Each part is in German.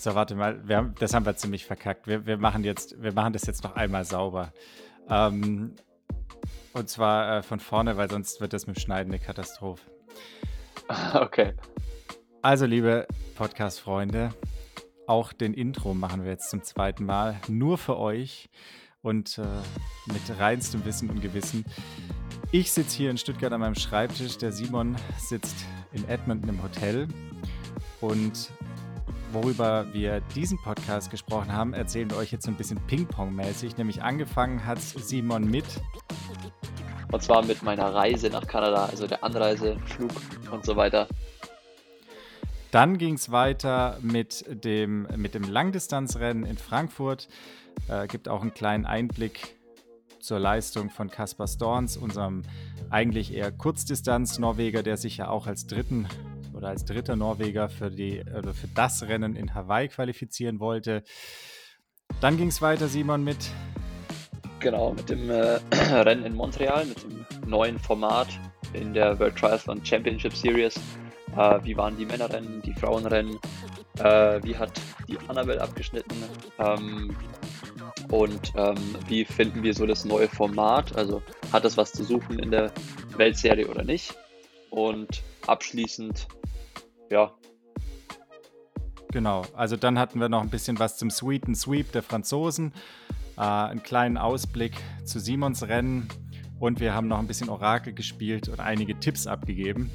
So, warte mal, wir haben, das haben wir ziemlich verkackt. Wir, wir, machen jetzt, wir machen das jetzt noch einmal sauber. Ähm, und zwar äh, von vorne, weil sonst wird das mit dem Schneiden eine Katastrophe. Okay. Also, liebe Podcast-Freunde, auch den Intro machen wir jetzt zum zweiten Mal. Nur für euch und äh, mit reinstem Wissen und Gewissen. Ich sitze hier in Stuttgart an meinem Schreibtisch. Der Simon sitzt in Edmonton im Hotel. Und worüber wir diesen Podcast gesprochen haben, erzählen wir euch jetzt so ein bisschen Ping-Pong-mäßig. Nämlich angefangen hat Simon mit. Und zwar mit meiner Reise nach Kanada, also der Anreise, Flug und so weiter. Dann ging es weiter mit dem, mit dem Langdistanzrennen in Frankfurt. Äh, gibt auch einen kleinen Einblick zur Leistung von Kaspar Storns, unserem eigentlich eher Kurzdistanz-Norweger, der sich ja auch als dritten oder als dritter Norweger für, die, oder für das Rennen in Hawaii qualifizieren wollte. Dann ging es weiter, Simon, mit. Genau, mit dem äh, Rennen in Montreal, mit dem neuen Format in der World Triathlon Championship Series. Äh, wie waren die Männerrennen, die Frauenrennen? Äh, wie hat die Annabelle abgeschnitten? Ähm, und ähm, wie finden wir so das neue Format? Also hat das was zu suchen in der Weltserie oder nicht? Und abschließend, ja. Genau, also dann hatten wir noch ein bisschen was zum Sweet and Sweep der Franzosen, äh, einen kleinen Ausblick zu Simons Rennen und wir haben noch ein bisschen Orakel gespielt und einige Tipps abgegeben.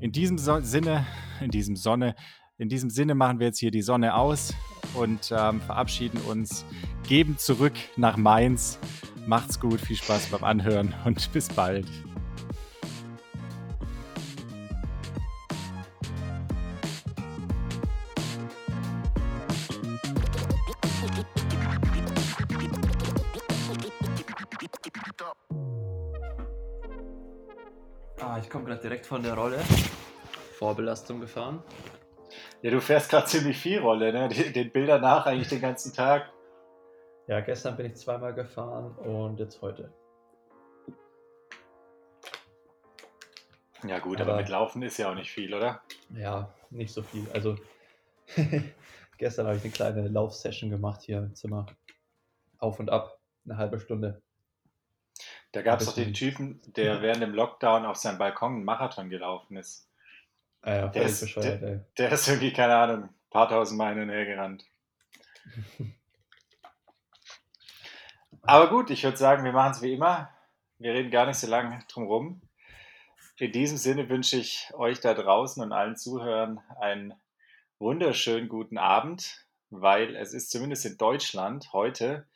In diesem so Sinne, in diesem Sonne, in diesem Sinne machen wir jetzt hier die Sonne aus und ähm, verabschieden uns, geben zurück nach Mainz. Macht's gut, viel Spaß beim Anhören und bis bald. Ich komme gerade direkt von der Rolle. Vorbelastung gefahren. Ja, du fährst gerade ziemlich viel Rolle, ne? Den Bildern nach eigentlich den ganzen Tag. Ja, gestern bin ich zweimal gefahren und jetzt heute. Ja, gut, aber, aber mit Laufen ist ja auch nicht viel, oder? Ja, nicht so viel. Also, gestern habe ich eine kleine Laufsession gemacht hier im Zimmer. Auf und ab, eine halbe Stunde. Da gab es doch den Typen, der während dem Lockdown auf seinem Balkon einen Marathon gelaufen ist. Ah ja, der, ist, der, der, ist irgendwie, keine Ahnung, ein paar tausend Meilen näher gerannt. Aber gut, ich würde sagen, wir machen es wie immer. Wir reden gar nicht so lange drum rum. In diesem Sinne wünsche ich euch da draußen und allen Zuhörern einen wunderschönen guten Abend, weil es ist zumindest in Deutschland heute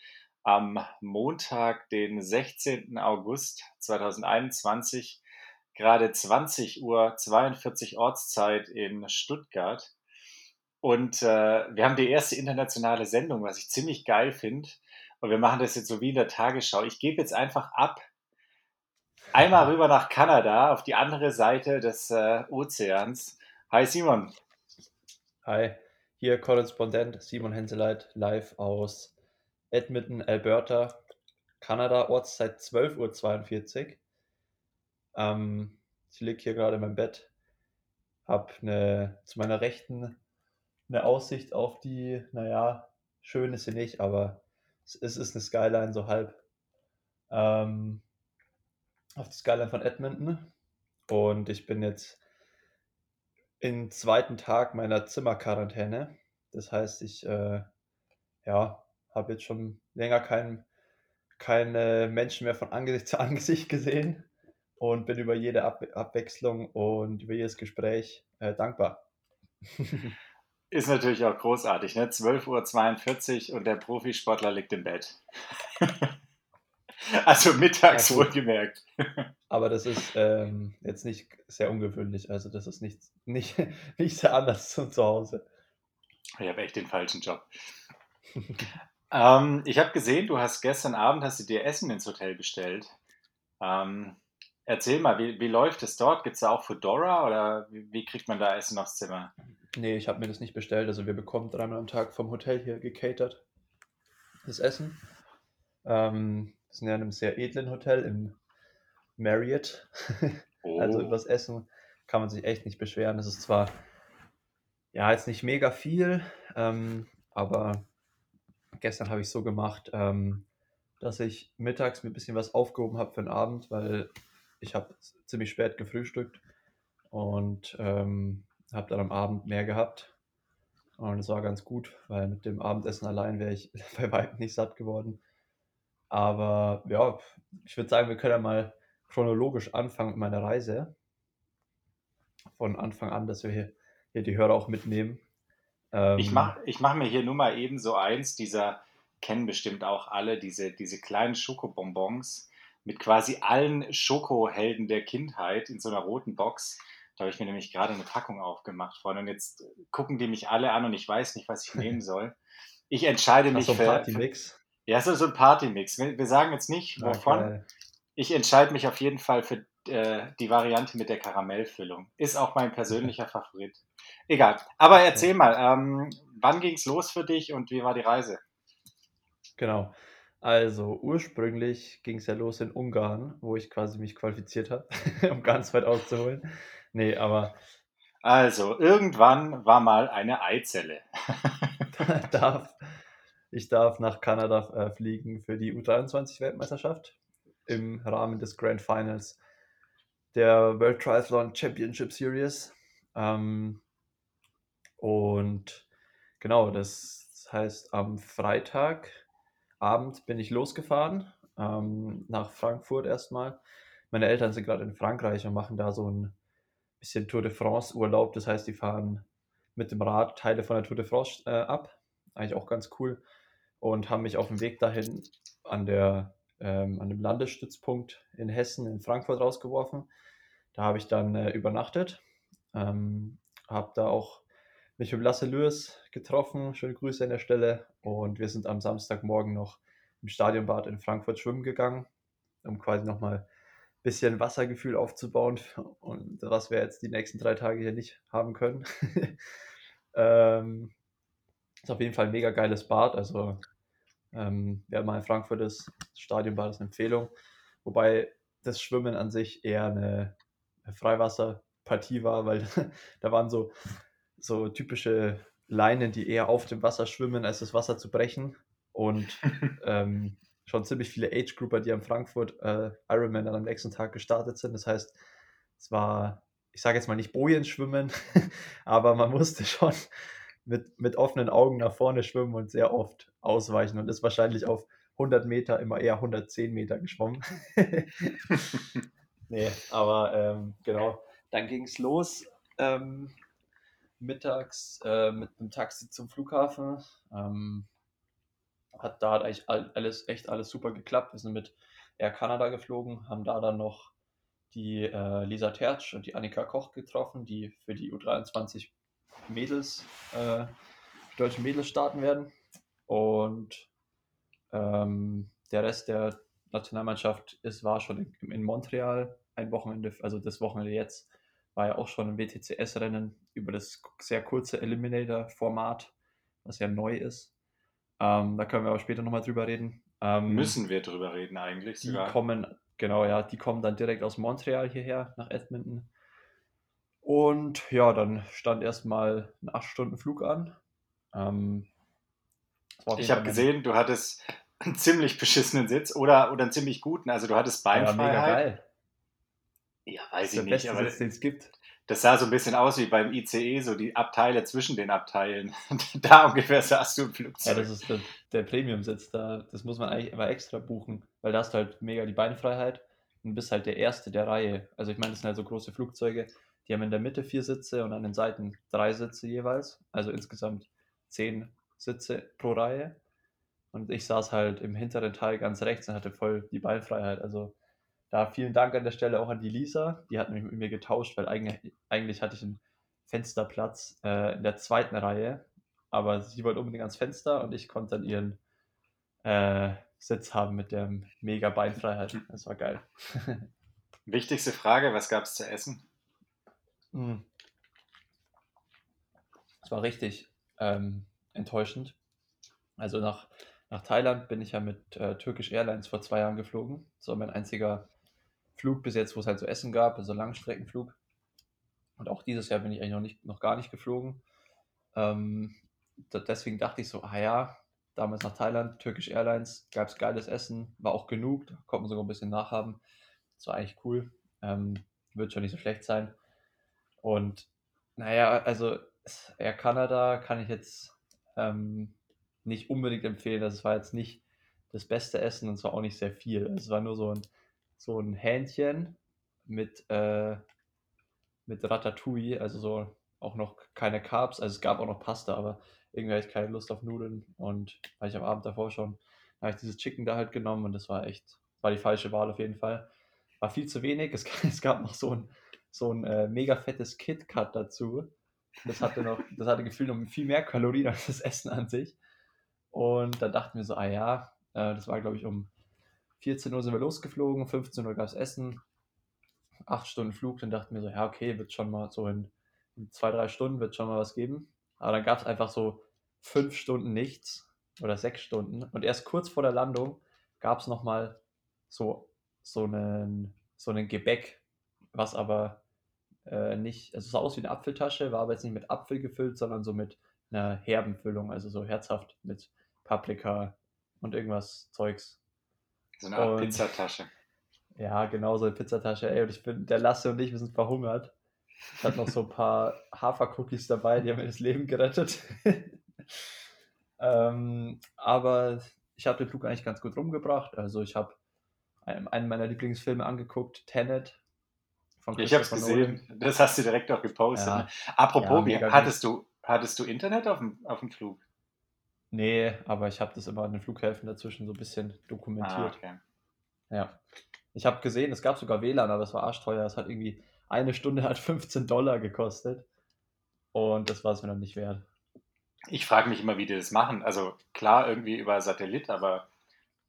am Montag, den 16. August 2021 gerade 20 Uhr 42 Ortszeit in Stuttgart. Und äh, wir haben die erste internationale Sendung, was ich ziemlich geil finde. Und wir machen das jetzt so wie in der Tagesschau. Ich gebe jetzt einfach ab. Einmal rüber nach Kanada, auf die andere Seite des äh, Ozeans. Hi Simon. Hi, hier Korrespondent Simon Henseleit live aus Edmonton, Alberta, Kanada, Ortszeit 12.42 Uhr. Ähm, ich liege hier gerade in meinem Bett, habe eine, zu meiner Rechten eine Aussicht auf die, naja, schön ist sie nicht, aber es ist eine Skyline so halb. Ähm, auf die Skyline von Edmonton. Und ich bin jetzt im zweiten Tag meiner Zimmerquarantäne. Das heißt, ich äh, ja, habe jetzt schon länger kein, keine Menschen mehr von Angesicht zu Angesicht gesehen und bin über jede Ab Abwechslung und über jedes Gespräch äh, dankbar. Ist natürlich auch großartig, ne? 12.42 Uhr und der Profisportler liegt im Bett. also mittags ja, wohlgemerkt. Aber das ist ähm, jetzt nicht sehr ungewöhnlich. Also das ist nicht, nicht, nicht sehr anders zu, zu Hause. Ich habe echt den falschen Job. Ähm, ich habe gesehen, du hast gestern Abend hast du dir Essen ins Hotel bestellt. Ähm, Erzähl mal, wie, wie läuft es dort? Gibt es da auch Fedora oder wie, wie, kriegt man da Essen aufs Zimmer? Nee, ich habe mir das nicht bestellt. Also wir bekommen dreimal am Tag vom Hotel hier gecatert das Essen. Ähm, wir sind ja in einem sehr edlen Hotel im Marriott. Oh. Also über das Essen kann man sich echt nicht beschweren. Es ist zwar ja jetzt nicht mega viel, Ähm, aber gestern habe ich so gemacht, ähm, dass ich mittags mir ein bisschen was aufgehoben habe für den Abend, weil ich habe ziemlich spät gefrühstückt und ähm, habe dann am Abend mehr gehabt. Und es war ganz gut, weil mit dem Abendessen allein wäre ich bei weitem nicht satt geworden. Aber ja, ich würde sagen, wir können ja mal chronologisch anfangen mit meiner Reise. Von Anfang an, dass wir hier, hier die Hörer auch mitnehmen. Ich mache ich mach mir hier nur mal eben so eins, dieser kennen bestimmt auch alle, diese, diese kleinen Schokobonbons mit quasi allen Schokohelden der Kindheit in so einer roten Box. Da habe ich mir nämlich gerade eine Packung aufgemacht vorhin und jetzt gucken die mich alle an und ich weiß nicht, was ich nehmen soll. Ich entscheide mich so für. Partymix. Ja, so, so ein Partymix. Wir, wir sagen jetzt nicht, wovon. Okay. Ich entscheide mich auf jeden Fall für äh, die Variante mit der Karamellfüllung. Ist auch mein persönlicher Favorit. Egal. Aber erzähl mal, ähm, wann ging es los für dich und wie war die Reise? Genau. Also ursprünglich ging es ja los in Ungarn, wo ich quasi mich qualifiziert habe, um ganz weit auszuholen. Nee, aber. Also, irgendwann war mal eine Eizelle. darf, ich darf nach Kanada äh, fliegen für die U23-Weltmeisterschaft im Rahmen des Grand Finals der World Triathlon Championship Series. Ähm, und genau, das heißt, am Freitag Abend bin ich losgefahren ähm, nach Frankfurt erstmal. Meine Eltern sind gerade in Frankreich und machen da so ein bisschen Tour de France Urlaub. Das heißt, die fahren mit dem Rad Teile von der Tour de France äh, ab. Eigentlich auch ganz cool. Und haben mich auf dem Weg dahin an, der, ähm, an dem Landesstützpunkt in Hessen, in Frankfurt rausgeworfen. Da habe ich dann äh, übernachtet. Ähm, habe da auch mich mit Lasse Lewis getroffen. Schöne Grüße an der Stelle. Und wir sind am Samstagmorgen noch im Stadionbad in Frankfurt schwimmen gegangen, um quasi nochmal ein bisschen Wassergefühl aufzubauen. Und was wir jetzt die nächsten drei Tage hier nicht haben können. ähm, ist auf jeden Fall ein mega geiles Bad. Also, ähm, wer mal in Frankfurt ist, das Stadionbad ist eine Empfehlung. Wobei das Schwimmen an sich eher eine Freiwasserpartie war, weil da waren so so typische Leinen, die eher auf dem Wasser schwimmen, als das Wasser zu brechen. Und ähm, schon ziemlich viele Age-Grouper, die am Frankfurt äh, Ironman dann am nächsten Tag gestartet sind. Das heißt, es war, ich sage jetzt mal nicht Bojenschwimmen, aber man musste schon mit, mit offenen Augen nach vorne schwimmen und sehr oft ausweichen und ist wahrscheinlich auf 100 Meter immer eher 110 Meter geschwommen. nee, aber ähm, genau, dann ging es los. Ähm, mittags äh, mit einem Taxi zum Flughafen. Ähm, hat da hat eigentlich alles, echt alles super geklappt. Wir sind mit Air Canada geflogen, haben da dann noch die äh, Lisa Tertsch und die Annika Koch getroffen, die für die U23 Mädels, äh, deutsche Mädels starten werden. Und ähm, der Rest der Nationalmannschaft ist, war schon in, in Montreal ein Wochenende, also das Wochenende jetzt war ja auch schon ein WTCS-Rennen über das sehr kurze Eliminator-Format, was ja neu ist. Ähm, da können wir aber später nochmal drüber reden. Ähm, Müssen wir drüber reden eigentlich die sogar. kommen, genau, ja, die kommen dann direkt aus Montreal hierher nach Edmonton. Und ja, dann stand erstmal ein 8-Stunden-Flug an. Ähm, ich habe gesehen, du hattest einen ziemlich beschissenen Sitz oder, oder einen ziemlich guten. Also du hattest Beinfreiheit. Ja, mega geil. Ja, weiß ich nicht. Aber Sitz, den es gibt. Das sah so ein bisschen aus wie beim ICE, so die Abteile zwischen den Abteilen. da ungefähr saß du im Flugzeug. Ja, das ist der, der Premium-Sitz. Da, das muss man eigentlich immer extra buchen, weil da hast du halt mega die Beinfreiheit und bist halt der Erste der Reihe. Also ich meine, das sind halt so große Flugzeuge, die haben in der Mitte vier Sitze und an den Seiten drei Sitze jeweils. Also insgesamt zehn Sitze pro Reihe. Und ich saß halt im hinteren Teil ganz rechts und hatte voll die Beinfreiheit. Also da vielen Dank an der Stelle auch an die Lisa. Die hat nämlich mit mir getauscht, weil eigentlich, eigentlich hatte ich einen Fensterplatz äh, in der zweiten Reihe. Aber sie wollte unbedingt ans Fenster und ich konnte dann ihren äh, Sitz haben mit der mega Beinfreiheit. Das war geil. Wichtigste Frage: Was gab es zu essen? Hm. Das war richtig ähm, enttäuschend. Also nach, nach Thailand bin ich ja mit äh, Turkish Airlines vor zwei Jahren geflogen. Das war mein einziger Flug bis jetzt, wo es halt so Essen gab, also Langstreckenflug. Und auch dieses Jahr bin ich eigentlich noch, nicht, noch gar nicht geflogen. Ähm, deswegen dachte ich so, ah ja, damals nach Thailand, Turkish Airlines, gab es geiles Essen, war auch genug, da konnte man sogar ein bisschen nachhaben. Das war eigentlich cool. Ähm, wird schon nicht so schlecht sein. Und naja, also Air Canada kann ich jetzt ähm, nicht unbedingt empfehlen. Das war jetzt nicht das beste Essen und es war auch nicht sehr viel. Es war nur so ein, so ein Hähnchen mit, äh, mit Ratatouille, also so auch noch keine Carbs. Also es gab auch noch Pasta, aber irgendwie hatte ich keine Lust auf Nudeln und weil ich am Abend davor schon, habe ich dieses Chicken da halt genommen und das war echt, war die falsche Wahl auf jeden Fall. War viel zu wenig. Es, es gab noch so ein, so ein äh, mega fettes KitKat dazu. Das hatte noch, das hatte gefühlt noch viel mehr Kalorien als das Essen an sich. Und da dachten wir so, ah ja, äh, das war glaube ich um 14 Uhr sind wir losgeflogen, 15 Uhr gab es Essen, 8 Stunden Flug, dann dachten wir so, ja okay, wird schon mal so in, in zwei, drei Stunden wird schon mal was geben. Aber dann gab es einfach so fünf Stunden nichts oder sechs Stunden. Und erst kurz vor der Landung gab es nochmal so, so, einen, so einen Gebäck, was aber äh, nicht, also es sah aus wie eine Apfeltasche, war aber jetzt nicht mit Apfel gefüllt, sondern so mit einer herben Füllung, also so herzhaft mit Paprika und irgendwas Zeugs. So eine Art und, Pizzatasche. Ja, genau, so eine Pizzatasche. Ey, und ich bin, der Lasse und ich, wir sind verhungert. Ich hatte noch so ein paar Hafercookies dabei, die haben mir das Leben gerettet. ähm, aber ich habe den Flug eigentlich ganz gut rumgebracht. Also ich habe einen meiner Lieblingsfilme angeguckt, Tenet. ich habe es gesehen. Das hast du direkt auch gepostet. Ja. Ne? Apropos, ja, hattest, du, hattest du Internet auf dem, auf dem Flug? Nee, aber ich habe das immer an den Flughäfen dazwischen so ein bisschen dokumentiert. Ah, okay. Ja. Ich habe gesehen, es gab sogar WLAN, aber es war arschteuer. Es hat irgendwie eine Stunde hat 15 Dollar gekostet. Und das war es mir dann nicht wert. Ich frage mich immer, wie die das machen. Also klar, irgendwie über Satellit, aber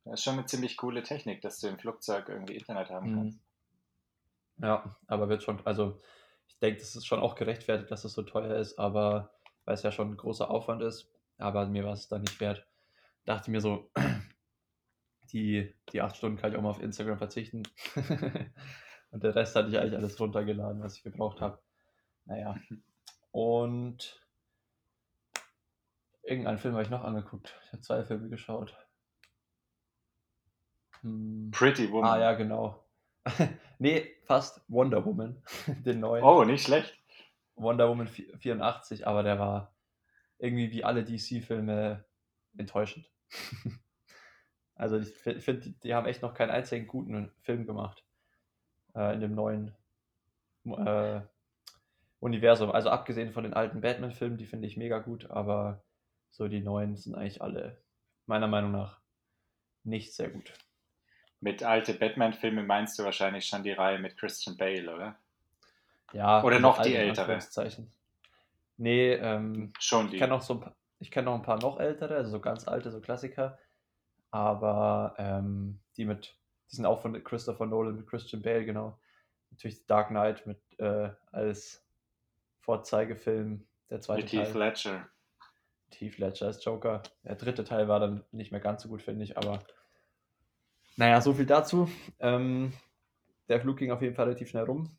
das ist schon eine ziemlich coole Technik, dass du im Flugzeug irgendwie Internet haben mhm. kannst. Ja, aber wird schon, also ich denke, das ist schon auch gerechtfertigt, dass es so teuer ist, aber weil es ja schon ein großer Aufwand ist, aber mir war es dann nicht wert. Dachte mir so, die, die acht Stunden kann ich auch mal auf Instagram verzichten. Und der Rest hatte ich eigentlich alles runtergeladen, was ich gebraucht habe. Naja. Und irgendeinen Film habe ich noch angeguckt. Ich habe zwei Filme geschaut. Hm. Pretty Woman. Ah ja, genau. nee, fast Wonder Woman, den neuen. Oh, nicht schlecht. Wonder Woman 84, aber der war irgendwie wie alle DC-Filme enttäuschend. also ich finde, die, die haben echt noch keinen einzigen guten Film gemacht äh, in dem neuen äh, Universum. Also abgesehen von den alten Batman-Filmen, die finde ich mega gut, aber so die neuen sind eigentlich alle meiner Meinung nach nicht sehr gut. Mit alte Batman-Filme meinst du wahrscheinlich schon die Reihe mit Christian Bale, oder? Ja. Oder noch die ältere? Nee, ähm, schon die. Ich kenne noch, so kenn noch ein paar noch ältere, also so ganz alte, so Klassiker. Aber ähm, die mit die sind auch von Christopher Nolan mit Christian Bale, genau. Natürlich Dark Knight mit äh, als Vorzeigefilm, der zweite mit Teil. Heath Ledger. Heath Ledger als Joker. Der dritte Teil war dann nicht mehr ganz so gut, finde ich, aber naja, so viel dazu. Ähm, der Flug ging auf jeden Fall relativ schnell rum.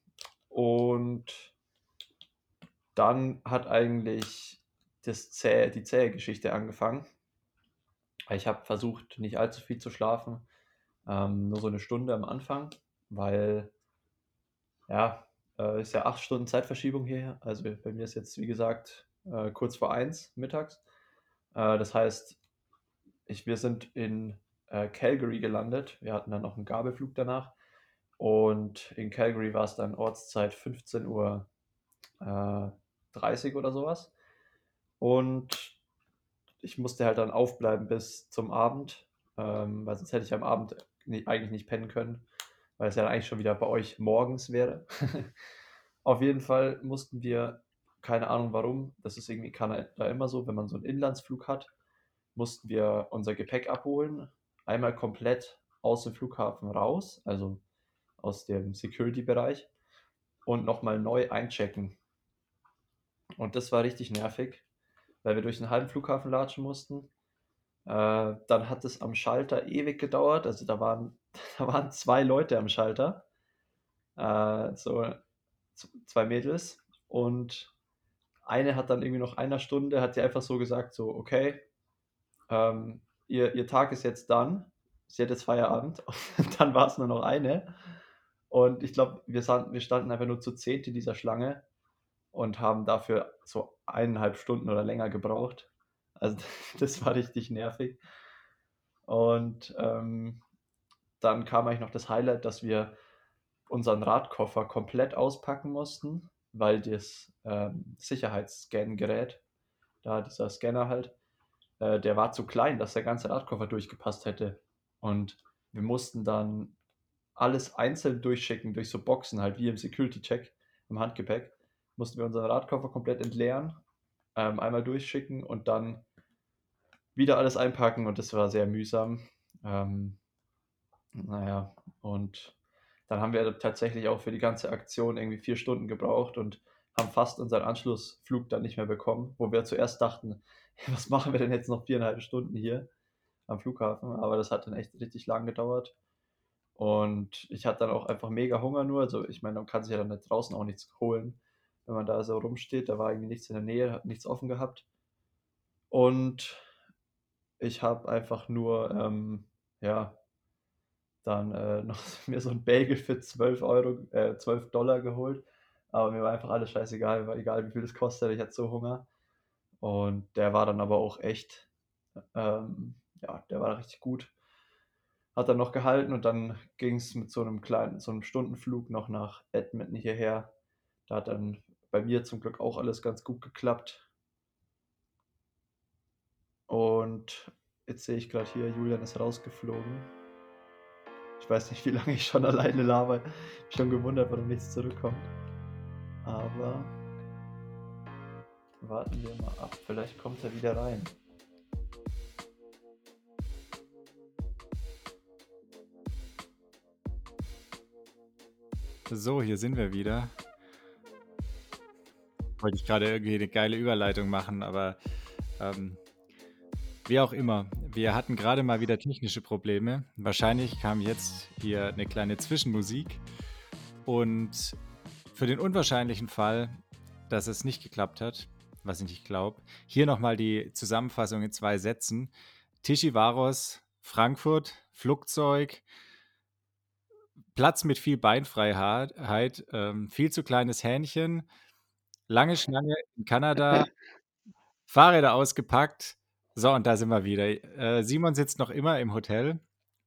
Und dann hat eigentlich das Zäh, die zähe Geschichte angefangen. Ich habe versucht, nicht allzu viel zu schlafen. Ähm, nur so eine Stunde am Anfang, weil ja, äh, ist ja acht Stunden Zeitverschiebung hier. Also bei mir ist jetzt, wie gesagt, äh, kurz vor eins mittags. Äh, das heißt, ich, wir sind in äh, Calgary gelandet. Wir hatten dann noch einen Gabelflug danach. Und in Calgary war es dann Ortszeit 15 Uhr 30 äh, oder sowas. Und ich musste halt dann aufbleiben bis zum Abend, ähm, weil sonst hätte ich am Abend nicht, eigentlich nicht pennen können, weil es ja eigentlich schon wieder bei euch morgens wäre. Auf jeden Fall mussten wir, keine Ahnung warum, das ist irgendwie Kanada immer so, wenn man so einen Inlandsflug hat, mussten wir unser Gepäck abholen, einmal komplett aus dem Flughafen raus, also aus dem Security-Bereich und nochmal neu einchecken. Und das war richtig nervig, weil wir durch einen halben Flughafen latschen mussten äh, dann hat es am Schalter ewig gedauert. Also da waren, da waren zwei Leute am Schalter. Äh, so zwei Mädels. Und eine hat dann irgendwie noch einer Stunde, hat sie einfach so gesagt, so, okay, ähm, ihr, ihr Tag ist jetzt dann, sie hat jetzt Feierabend, und dann war es nur noch eine. Und ich glaube, wir, wir standen einfach nur zu zehnt in dieser Schlange und haben dafür so eineinhalb Stunden oder länger gebraucht. Also das war richtig nervig. Und ähm, dann kam eigentlich noch das Highlight, dass wir unseren Radkoffer komplett auspacken mussten, weil das ähm, Sicherheitsscan-Gerät, da dieser Scanner halt, äh, der war zu klein, dass der ganze Radkoffer durchgepasst hätte. Und wir mussten dann alles einzeln durchschicken, durch so Boxen, halt wie im Security-Check im Handgepäck. Mussten wir unseren Radkoffer komplett entleeren, ähm, einmal durchschicken und dann wieder alles einpacken und das war sehr mühsam. Ähm, naja, und dann haben wir tatsächlich auch für die ganze Aktion irgendwie vier Stunden gebraucht und haben fast unseren Anschlussflug dann nicht mehr bekommen, wo wir zuerst dachten, was machen wir denn jetzt noch viereinhalb Stunden hier am Flughafen? Aber das hat dann echt richtig lang gedauert. Und ich hatte dann auch einfach mega Hunger nur. Also ich meine, man kann sich ja dann draußen auch nichts holen, wenn man da so rumsteht. Da war irgendwie nichts in der Nähe, hat nichts offen gehabt. Und ich habe einfach nur, ähm, ja, dann äh, noch mir so ein Bagel für 12 Euro, äh, 12 Dollar geholt. Aber mir war einfach alles scheißegal, war egal wie viel das kostet, ich hatte so Hunger. Und der war dann aber auch echt, ähm, ja, der war richtig gut. Hat dann noch gehalten und dann ging es mit so einem kleinen, so einem Stundenflug noch nach Edmonton hierher. Da hat dann bei mir zum Glück auch alles ganz gut geklappt. Und jetzt sehe ich gerade hier, Julian ist rausgeflogen. Ich weiß nicht, wie lange ich schon alleine laber. Ich schon gewundert, warum nichts zurückkommt. Aber warten wir mal ab. Vielleicht kommt er wieder rein. So, hier sind wir wieder. Wollte ich gerade irgendwie eine geile Überleitung machen, aber ähm, wie auch immer, wir hatten gerade mal wieder technische Probleme. Wahrscheinlich kam jetzt hier eine kleine Zwischenmusik. Und für den unwahrscheinlichen Fall, dass es nicht geklappt hat, was ich nicht glaube, hier nochmal die Zusammenfassung in zwei Sätzen. Tischivaros, Frankfurt, Flugzeug, Platz mit viel Beinfreiheit, ähm, viel zu kleines Hähnchen, lange Schlange in Kanada, Fahrräder ausgepackt, so, und da sind wir wieder. Äh, Simon sitzt noch immer im Hotel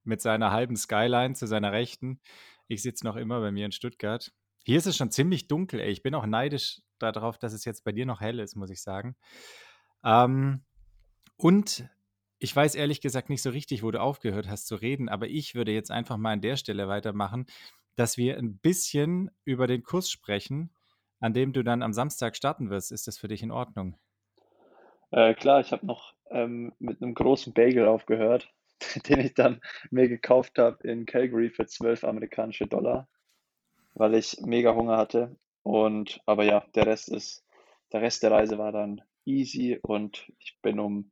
mit seiner halben Skyline zu seiner Rechten. Ich sitze noch immer bei mir in Stuttgart. Hier ist es schon ziemlich dunkel, ey. Ich bin auch neidisch darauf, dass es jetzt bei dir noch hell ist, muss ich sagen. Ähm, und ich weiß ehrlich gesagt nicht so richtig, wo du aufgehört hast zu reden, aber ich würde jetzt einfach mal an der Stelle weitermachen, dass wir ein bisschen über den Kurs sprechen, an dem du dann am Samstag starten wirst. Ist das für dich in Ordnung? Äh, klar, ich habe noch ähm, mit einem großen Bagel aufgehört, den ich dann mir gekauft habe in Calgary für 12 amerikanische Dollar, weil ich mega Hunger hatte. Und aber ja, der Rest ist, der Rest der Reise war dann easy und ich bin um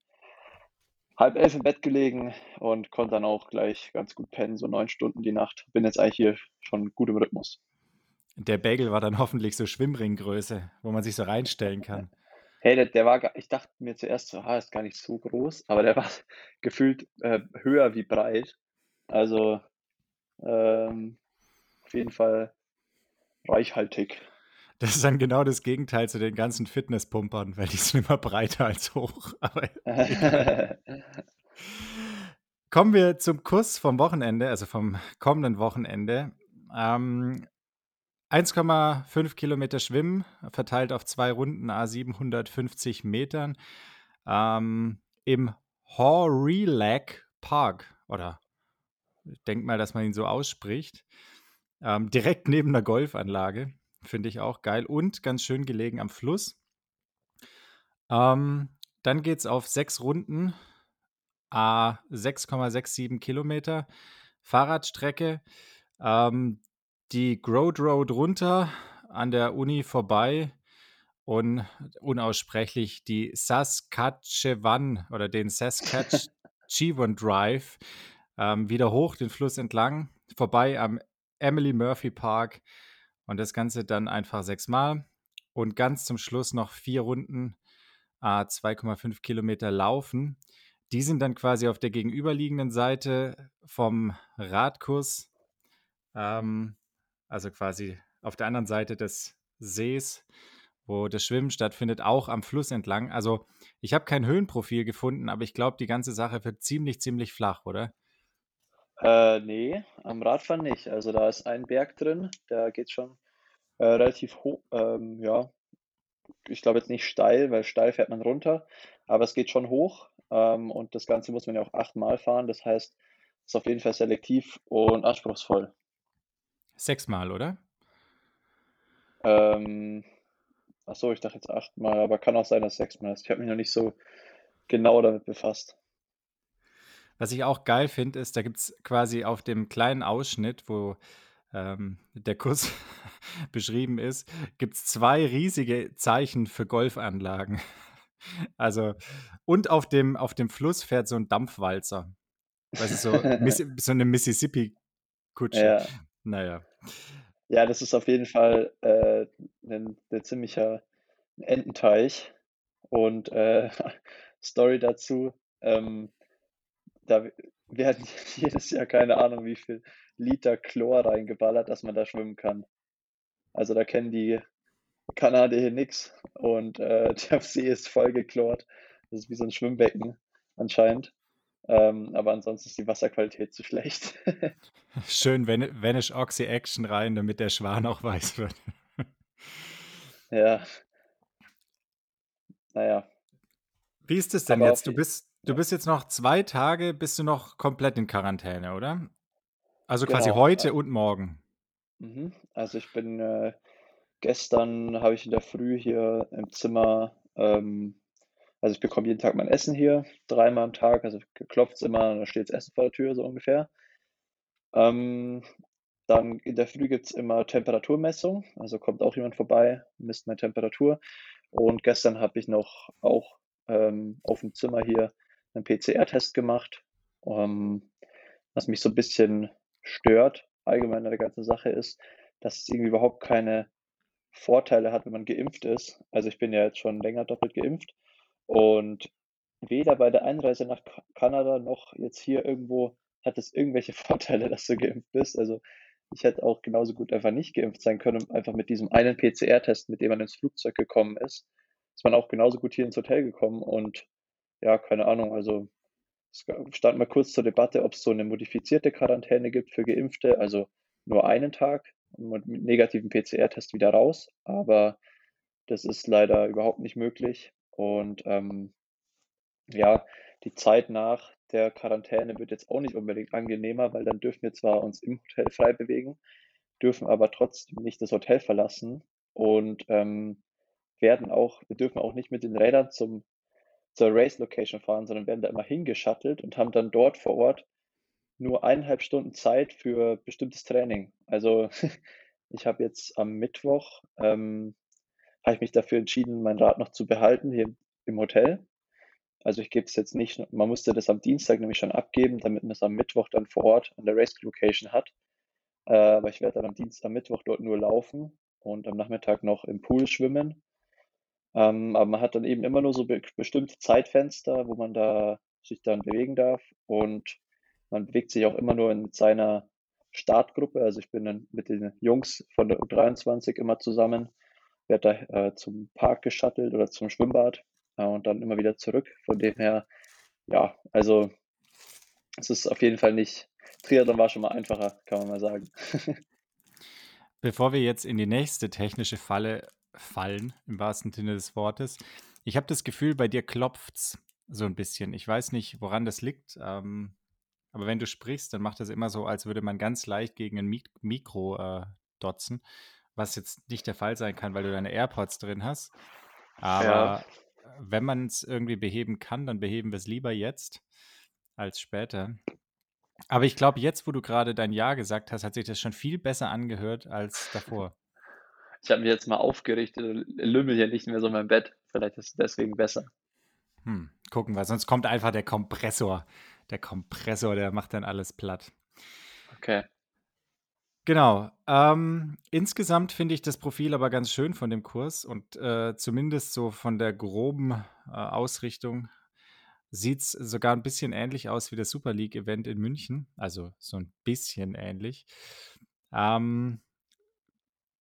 halb elf im Bett gelegen und konnte dann auch gleich ganz gut pennen, so neun Stunden die Nacht. Bin jetzt eigentlich hier schon gut im Rhythmus. Der Bagel war dann hoffentlich so Schwimmringgröße, wo man sich so reinstellen kann. Hey, der, der war, ich dachte mir zuerst so, ah, ist gar nicht so groß, aber der war gefühlt äh, höher wie breit. Also ähm, auf jeden Fall reichhaltig. Das ist dann genau das Gegenteil zu den ganzen Fitnesspumpern, weil die sind immer breiter als hoch. Kommen wir zum Kurs vom Wochenende, also vom kommenden Wochenende. Ähm, 1,5 Kilometer Schwimmen, verteilt auf zwei Runden, a 750 Metern, ähm, im Horelag Park, oder ich denke mal, dass man ihn so ausspricht, ähm, direkt neben der Golfanlage, finde ich auch geil und ganz schön gelegen am Fluss. Ähm, dann geht es auf sechs Runden, a 6,67 Kilometer Fahrradstrecke. Ähm, die Grode Road runter, an der Uni vorbei und unaussprechlich die Saskatchewan oder den Saskatchewan Drive ähm, wieder hoch den Fluss entlang, vorbei am Emily Murphy Park und das Ganze dann einfach sechsmal. und ganz zum Schluss noch vier Runden, äh, 2,5 Kilometer laufen. Die sind dann quasi auf der gegenüberliegenden Seite vom Radkurs, ähm, also quasi auf der anderen Seite des Sees, wo das Schwimmen stattfindet, auch am Fluss entlang. Also ich habe kein Höhenprofil gefunden, aber ich glaube, die ganze Sache wird ziemlich, ziemlich flach, oder? Äh, nee, am Radfahren nicht. Also da ist ein Berg drin, der geht schon äh, relativ hoch, ähm, ja, ich glaube jetzt nicht steil, weil steil fährt man runter, aber es geht schon hoch ähm, und das Ganze muss man ja auch achtmal fahren. Das heißt, es ist auf jeden Fall selektiv und anspruchsvoll. Sechsmal, oder? Ähm, ach so, ich dachte jetzt achtmal, aber kann auch sein, dass sechsmal ist. Ich habe mich noch nicht so genau damit befasst. Was ich auch geil finde, ist, da gibt es quasi auf dem kleinen Ausschnitt, wo ähm, der Kurs beschrieben ist, gibt es zwei riesige Zeichen für Golfanlagen. Also, und auf dem, auf dem Fluss fährt so ein Dampfwalzer. Weißt du, so, so eine Mississippi-Kutsche. Ja. Naja. Ja, das ist auf jeden Fall äh, ein, ein ziemlicher Ententeich. Und äh, Story dazu, ähm, da werden jedes Jahr keine Ahnung, wie viel Liter Chlor reingeballert, dass man da schwimmen kann. Also da kennen die Kanadier hier nichts und äh, der See ist voll geklort. Das ist wie so ein Schwimmbecken anscheinend. Ähm, aber ansonsten ist die Wasserqualität zu schlecht. Schön Vanish Oxy Action rein, damit der Schwan auch weiß wird. ja. Naja. Wie ist es denn aber jetzt? Du bist, du bist jetzt noch zwei Tage, bist du noch komplett in Quarantäne, oder? Also quasi Genau. heute und morgen. mhm. Also ich bin äh, gestern habe ich in der Früh hier im Zimmer, ähm, also ich bekomme jeden Tag mein Essen hier, dreimal am Tag, also klopft es immer, da steht das Essen vor der Tür, so ungefähr. Ähm, dann in der Früh gibt es immer Temperaturmessung, also kommt auch jemand vorbei, misst meine Temperatur. Und gestern habe ich noch auch ähm, auf dem Zimmer hier einen PCR-Test gemacht, ähm, was mich so ein bisschen stört, allgemein an der ganzen Sache ist, dass es irgendwie überhaupt keine Vorteile hat, wenn man geimpft ist. Also ich bin ja jetzt schon länger doppelt geimpft und weder bei der Einreise nach Ka- Kanada noch jetzt hier irgendwo hat es irgendwelche Vorteile, dass du geimpft bist. Also ich hätte auch genauso gut einfach nicht geimpft sein können, einfach mit diesem einen PCR-Test, mit dem man ins Flugzeug gekommen ist, ist man auch genauso gut hier ins Hotel gekommen und ja, keine Ahnung, also es stand mal kurz zur Debatte, ob es so eine modifizierte Quarantäne gibt für Geimpfte, also nur einen Tag mit negativem PCR-Test wieder raus, aber das ist leider überhaupt nicht möglich. Und ähm, ja, die Zeit nach der Quarantäne wird jetzt auch nicht unbedingt angenehmer, weil dann dürfen wir zwar uns im Hotel frei bewegen, dürfen aber trotzdem nicht das Hotel verlassen und ähm, werden auch, wir dürfen auch nicht mit den Rädern zum, zur Race Location fahren, sondern werden da immer hingeschattelt und haben dann dort vor Ort nur eineinhalb Stunden Zeit für bestimmtes Training. Also ich habe jetzt am Mittwoch, ähm, habe ich mich dafür entschieden, mein Rad noch zu behalten hier im Hotel. Also ich gebe es jetzt nicht, man musste das am Dienstag nämlich schon abgeben, damit man es am Mittwoch dann vor Ort an der Race Location hat. Äh, aber ich werde dann am Dienstag, am Mittwoch dort nur laufen und am Nachmittag noch im Pool schwimmen. Ähm, aber man hat dann eben immer nur so be bestimmte Zeitfenster, wo man da sich dann bewegen darf und man bewegt sich auch immer nur in seiner Startgruppe. Also ich bin dann mit den Jungs von der U23 immer zusammen, werde da äh, zum Park geschattelt oder zum Schwimmbad äh, und dann immer wieder zurück. Von dem her, ja, also es ist auf jeden Fall nicht, Triathlon war schon mal einfacher, kann man mal sagen. Bevor wir jetzt in die nächste technische Falle fallen, im wahrsten Sinne des Wortes, ich habe das Gefühl, bei dir klopft's so ein bisschen. Ich weiß nicht, woran das liegt, ähm, aber wenn du sprichst, dann macht das immer so, als würde man ganz leicht gegen ein Mik Mikro äh, dotzen, was jetzt nicht der Fall sein kann, weil du deine AirPods drin hast. Ja, Aber wenn man es irgendwie beheben kann, dann beheben wir es lieber jetzt als später. Aber ich glaube, jetzt, wo du gerade dein Ja gesagt hast, hat sich das schon viel besser angehört als davor. ich habe mich jetzt mal aufgerichtet und lümmel hier nicht mehr so in meinem Bett. Vielleicht ist es deswegen besser. Hm, gucken wir, sonst kommt einfach der Kompressor. Der Kompressor, der macht dann alles platt. Okay. Genau. Ähm, insgesamt finde ich das Profil aber ganz schön von dem Kurs und äh, zumindest so von der groben äh, Ausrichtung sieht es sogar ein bisschen ähnlich aus wie das Super League-Event in München. Also so ein bisschen ähnlich. Ähm,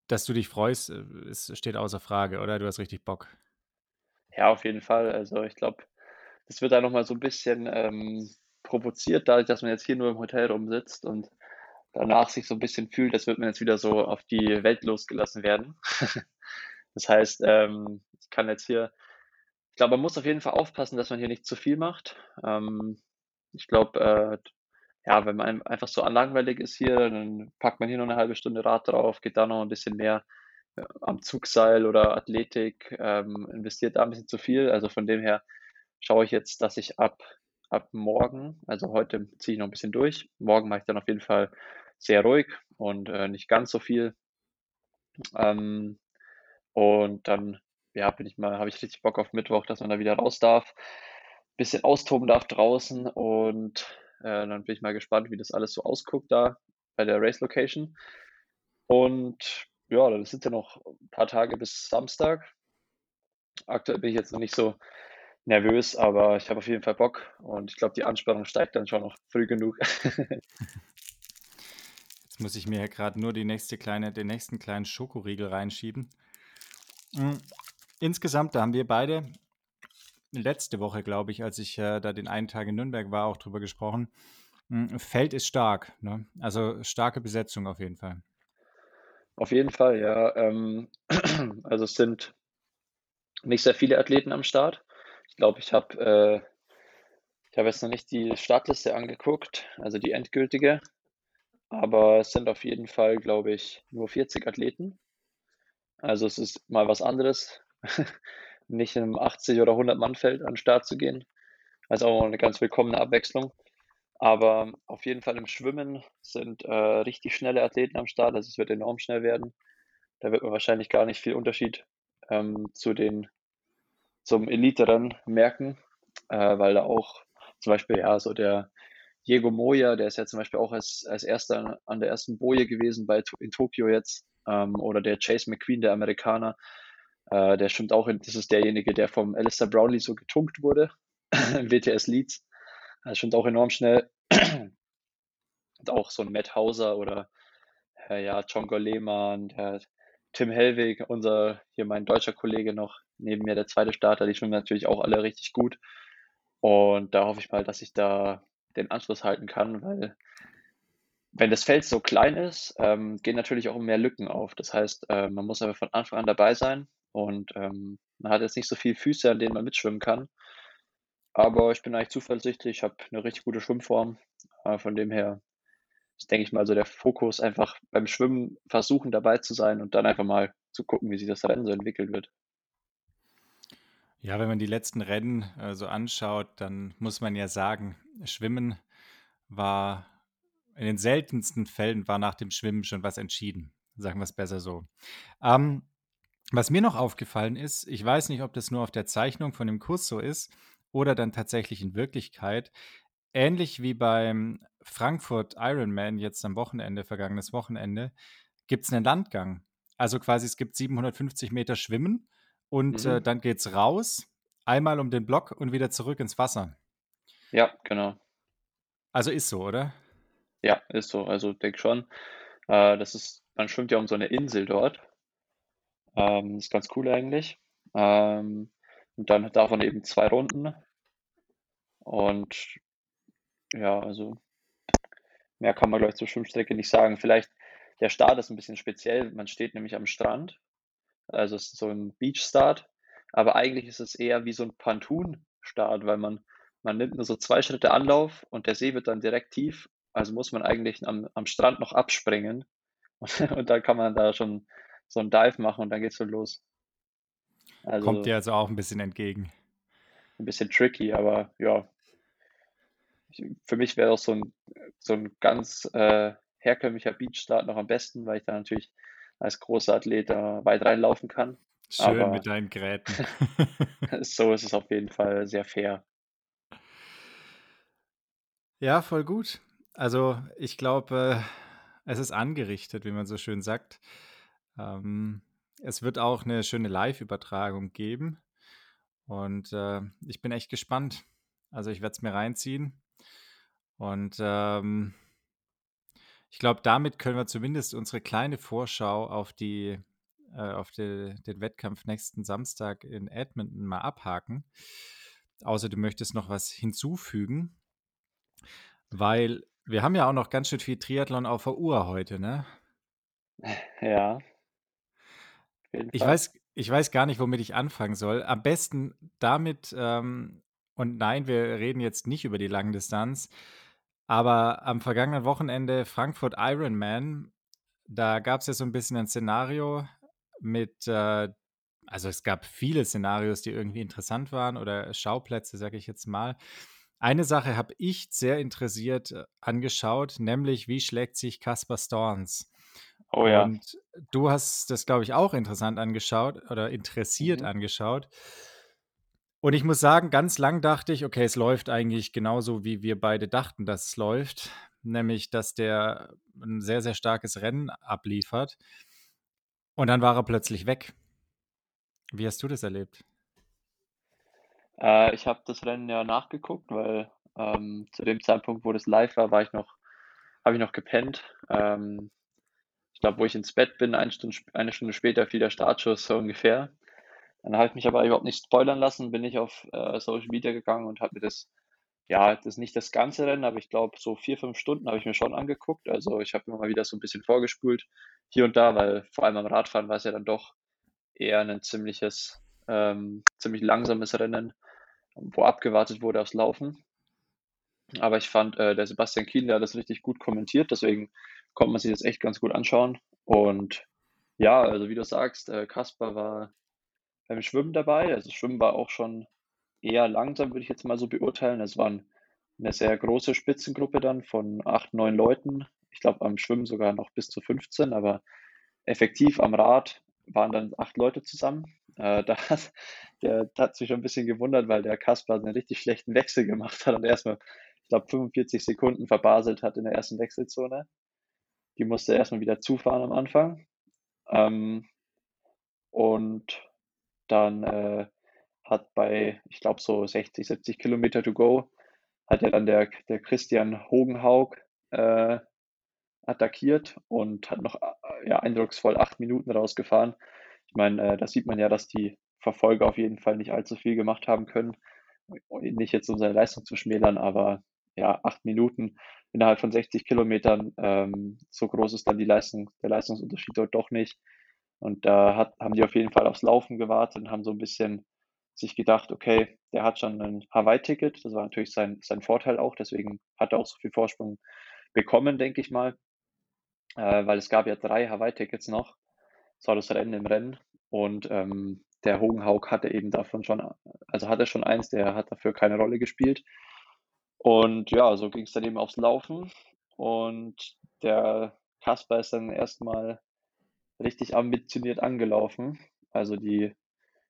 dass du dich freust, äh, es steht außer Frage, oder? Du hast richtig Bock. Ja, auf jeden Fall. Also ich glaube, das wird da nochmal so ein bisschen ähm, provoziert, dadurch, dass man jetzt hier nur im Hotel rumsitzt und danach sich so ein bisschen fühlt, als würde man jetzt wieder so auf die Welt losgelassen werden. das heißt, ähm, ich kann jetzt hier, ich glaube, man muss auf jeden Fall aufpassen, dass man hier nicht zu viel macht. Ähm, ich glaube, äh, ja, wenn man einfach so langweilig ist hier, dann packt man hier noch eine halbe Stunde Rad drauf, geht da noch ein bisschen mehr äh, am Zugseil oder Athletik, ähm, investiert da ein bisschen zu viel. Also von dem her schaue ich jetzt, dass ich ab, ab morgen, also heute ziehe ich noch ein bisschen durch, morgen mache ich dann auf jeden Fall sehr ruhig und äh, nicht ganz so viel. Ähm, und dann, ja, bin ich mal, habe ich richtig Bock auf Mittwoch, dass man da wieder raus darf, bisschen austoben darf draußen und äh, dann bin ich mal gespannt, wie das alles so ausguckt da bei der Race Location. Und ja, dann sind ja noch ein paar Tage bis Samstag. Aktuell bin ich jetzt noch nicht so nervös, aber ich habe auf jeden Fall Bock und ich glaube, die Anspannung steigt dann schon noch früh genug. Jetzt muss ich mir gerade nur die nächste kleine, den nächsten kleinen Schokoriegel reinschieben. Mm, insgesamt, da haben wir beide letzte Woche, glaube ich, als ich äh, da den einen Tag in Nürnberg war, auch drüber gesprochen. Mm, Feld ist stark, ne? Also starke Besetzung auf jeden Fall. Auf jeden Fall, ja. Ähm, also es sind nicht sehr viele Athleten am Start. Ich glaube, ich habe äh, ich habe jetzt noch nicht die Startliste angeguckt, also die endgültige. Aber es sind auf jeden Fall, glaube ich, nur 40 Athleten. Also es ist mal was anderes, nicht in einem 80 oder 100 Mann Feld an den Start zu gehen. Also auch eine ganz willkommene Abwechslung. Aber auf jeden Fall im Schwimmen sind äh, richtig schnelle Athleten am Start. Also es wird enorm schnell werden. Da wird man wahrscheinlich gar nicht viel Unterschied ähm, zu den zum Elite-Rennen merken, äh, weil da auch zum Beispiel ja so der Diego Moya, der ist ja zum Beispiel auch als, als erster an der ersten Boje gewesen bei, in Tokio jetzt. Ähm, oder der Chase McQueen, der Amerikaner, äh, der stimmt auch, in, das ist derjenige, der vom Alistair Brownlee so getunkt wurde WTS Leeds. Das stimmt auch enorm schnell. Und auch so ein Matt Hauser oder äh, ja, John Lehmann, der Tim Hellwig, unser hier mein deutscher Kollege noch, neben mir der zweite Starter, die schwimmen natürlich auch alle richtig gut. Und da hoffe ich mal, dass ich da den Anschluss halten kann, weil wenn das Feld so klein ist, ähm, gehen natürlich auch mehr Lücken auf. Das heißt, äh, man muss aber von Anfang an dabei sein und ähm, man hat jetzt nicht so viele Füße, an denen man mitschwimmen kann. Aber ich bin eigentlich zuversichtlich, ich habe eine richtig gute Schwimmform. Äh, von dem her ist, denke ich mal, so der Fokus einfach beim Schwimmen versuchen dabei zu sein und dann einfach mal zu gucken, wie sich das Rennen so entwickelt wird. Ja, wenn man die letzten Rennen äh, so anschaut, dann muss man ja sagen, Schwimmen war in den seltensten Fällen war nach dem Schwimmen schon was entschieden. Sagen wir es besser so. Ähm, was mir noch aufgefallen ist, ich weiß nicht, ob das nur auf der Zeichnung von dem Kurs so ist oder dann tatsächlich in Wirklichkeit, ähnlich wie beim Frankfurt Ironman jetzt am Wochenende, vergangenes Wochenende, gibt es einen Landgang. Also quasi es gibt 750 Meter Schwimmen und äh, mhm. äh, dann es raus, einmal um den Block und wieder zurück ins Wasser. Ja, genau. Also ist so, oder? Ja, ist so. Also denke schon. Äh, das ist, man schwimmt ja um so eine Insel dort. Ähm, ist ganz cool eigentlich. Ähm, und dann davon eben zwei Runden. Und ja, also mehr kann man, glaube ich, zur Schwimmstrecke nicht sagen. Vielleicht der Start ist ein bisschen speziell. Man steht nämlich am Strand. Also es ist so ein Beach-Start. Aber eigentlich ist es eher wie so ein Pantun-Start, weil man, man nimmt nur so zwei Schritte Anlauf und der See wird dann direkt tief. Also muss man eigentlich am, am Strand noch abspringen. Und, und dann kann man da schon so einen Dive machen und dann geht's schon los. Also, Kommt dir also auch ein bisschen entgegen. Ein bisschen tricky, aber ja. für mich wäre auch so ein, so ein ganz äh, herkömmlicher Beachstart noch am besten, weil ich da natürlich als großer Athlet äh, weit reinlaufen kann. Schön aber mit deinen Geräten. so ist es auf jeden Fall sehr fair. Ja, voll gut. Also ich glaube, es ist angerichtet, wie man so schön sagt. Ähm, es wird auch eine schöne Live-Übertragung geben. Und äh, ich bin echt gespannt. Also ich werde es mir reinziehen. Und ähm, ich glaube, damit können wir zumindest unsere kleine Vorschau auf die äh, auf die, den Wettkampf nächsten Samstag in Edmonton mal abhaken. Außer du möchtest noch was hinzufügen, weil wir haben ja auch noch ganz schön viel Triathlon auf der Uhr heute, ne? Ja. Ich weiß, ich weiß gar nicht, womit ich anfangen soll. Am besten damit, ähm, und nein, wir reden jetzt nicht über die Langdistanz, aber am vergangenen Wochenende Frankfurt Ironman, da gab es ja so ein bisschen ein Szenario mit, äh, also es gab viele Szenarios, die irgendwie interessant waren oder Schauplätze, sage ich jetzt mal. Eine Sache habe ich sehr interessiert äh, angeschaut, nämlich wie schlägt sich Caspar Storns? Oh ja. Und du hast das, glaube ich, auch interessant angeschaut oder interessiert mhm. angeschaut. Und ich muss sagen, ganz lang dachte ich, okay, es läuft eigentlich genauso, wie wir beide dachten, dass es läuft. Nämlich, dass der ein sehr, sehr starkes Rennen abliefert. Und dann war er plötzlich weg. Wie hast du das erlebt? Äh, ich habe das Rennen ja nachgeguckt, weil ähm, zu dem Zeitpunkt, wo das live war, war ich noch, habe ich noch gepennt. Ähm, ich glaube, wo ich ins Bett bin, eine Stunde, eine Stunde später fiel der Startschuss so ungefähr. Dann habe ich mich aber überhaupt nicht spoilern lassen, bin ich auf äh, Social Media gegangen und habe mir das, ja, das ist nicht das ganze Rennen, aber ich glaube, so vier, fünf Stunden habe ich mir schon angeguckt. Also ich habe immer mal wieder so ein bisschen vorgespult, hier und da, weil vor allem am Radfahren war es ja dann doch eher ein ziemliches, ähm, ziemlich langsames Rennen, wo abgewartet wurde aufs Laufen. Aber ich fand, äh, der Sebastian Kiel, der hat das richtig gut kommentiert, deswegen konnte man sich das echt ganz gut anschauen. Und ja, also wie du sagst, äh, Kaspar war beim Schwimmen dabei. Also Schwimmen war auch schon eher langsam, würde ich jetzt mal so beurteilen. Es war eine sehr große Spitzengruppe dann von acht, neun Leuten. Ich glaube am Schwimmen sogar noch bis zu 15, aber effektiv am Rad waren dann acht Leute zusammen. Äh, da hat, der hat sich schon ein bisschen gewundert, weil der Kaspar einen richtig schlechten Wechsel gemacht hat und erstmal, ich glaube, 45 Sekunden verbaselt hat in der ersten Wechselzone. Die musste erstmal wieder zufahren am Anfang. Ähm, und dann äh, hat bei, ich glaube, so 60, 70 Kilometer to go, hat ja dann der, der Christian Hogenhaug äh, attackiert und hat noch äh, ja, eindrucksvoll acht Minuten rausgefahren. Ich meine, äh, da sieht man ja, dass die Verfolger auf jeden Fall nicht allzu viel gemacht haben können. Nicht jetzt um seine Leistung zu schmälern, aber ja, acht Minuten innerhalb von 60 Kilometern, ähm, so groß ist dann die Leistung, der Leistungsunterschied dort doch nicht. Und da hat, haben die auf jeden Fall aufs Laufen gewartet und haben so ein bisschen sich gedacht, okay, der hat schon ein Hawaii-Ticket, das war natürlich sein, sein Vorteil auch, deswegen hat er auch so viel Vorsprung bekommen, denke ich mal, äh, weil es gab ja drei Hawaii-Tickets noch, das war das Rennen im Rennen. Und ähm, der Hogenhaug hatte eben davon schon, also hatte schon eins, der hat dafür keine Rolle gespielt. Und ja, so ging es dann eben aufs Laufen. Und der Kasper ist dann erstmal richtig ambitioniert angelaufen. Also die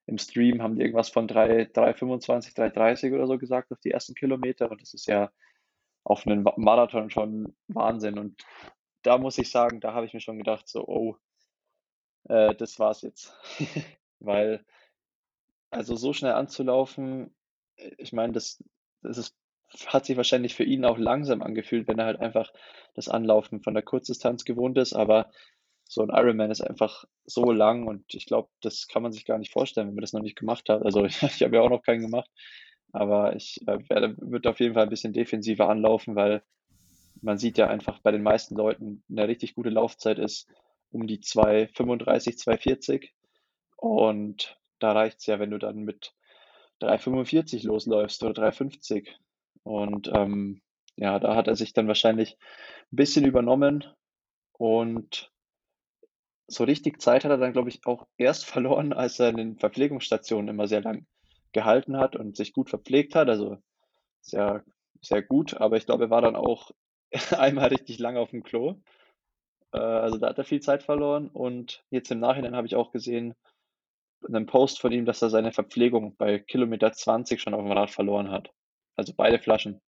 im Stream haben die irgendwas von 3, 3,25, 3,30 oder so gesagt auf die ersten Kilometer. Und das ist ja auf einen Marathon schon Wahnsinn. Und da muss ich sagen, da habe ich mir schon gedacht, so, oh, äh, das war's jetzt. Weil, also so schnell anzulaufen, ich meine, das, das ist hat sich wahrscheinlich für ihn auch langsam angefühlt, wenn er halt einfach das Anlaufen von der Kurzdistanz gewohnt ist. Aber so ein Ironman ist einfach so lang und ich glaube, das kann man sich gar nicht vorstellen, wenn man das noch nicht gemacht hat. Also ich, ich habe ja auch noch keinen gemacht, aber ich äh, werde, wird auf jeden Fall ein bisschen defensiver anlaufen, weil man sieht ja einfach bei den meisten Leuten eine richtig gute Laufzeit ist um die 2,35, 2,40 und da reicht es ja, wenn du dann mit 3,45 losläufst oder 3,50 und ähm, ja, da hat er sich dann wahrscheinlich ein bisschen übernommen. Und so richtig Zeit hat er dann, glaube ich, auch erst verloren, als er in den Verpflegungsstationen immer sehr lang gehalten hat und sich gut verpflegt hat. Also sehr, sehr gut, aber ich glaube, er war dann auch einmal richtig lang auf dem Klo. Äh, also da hat er viel Zeit verloren und jetzt im Nachhinein habe ich auch gesehen, in einem Post von ihm, dass er seine Verpflegung bei Kilometer 20 schon auf dem Rad verloren hat. Also beide Flaschen.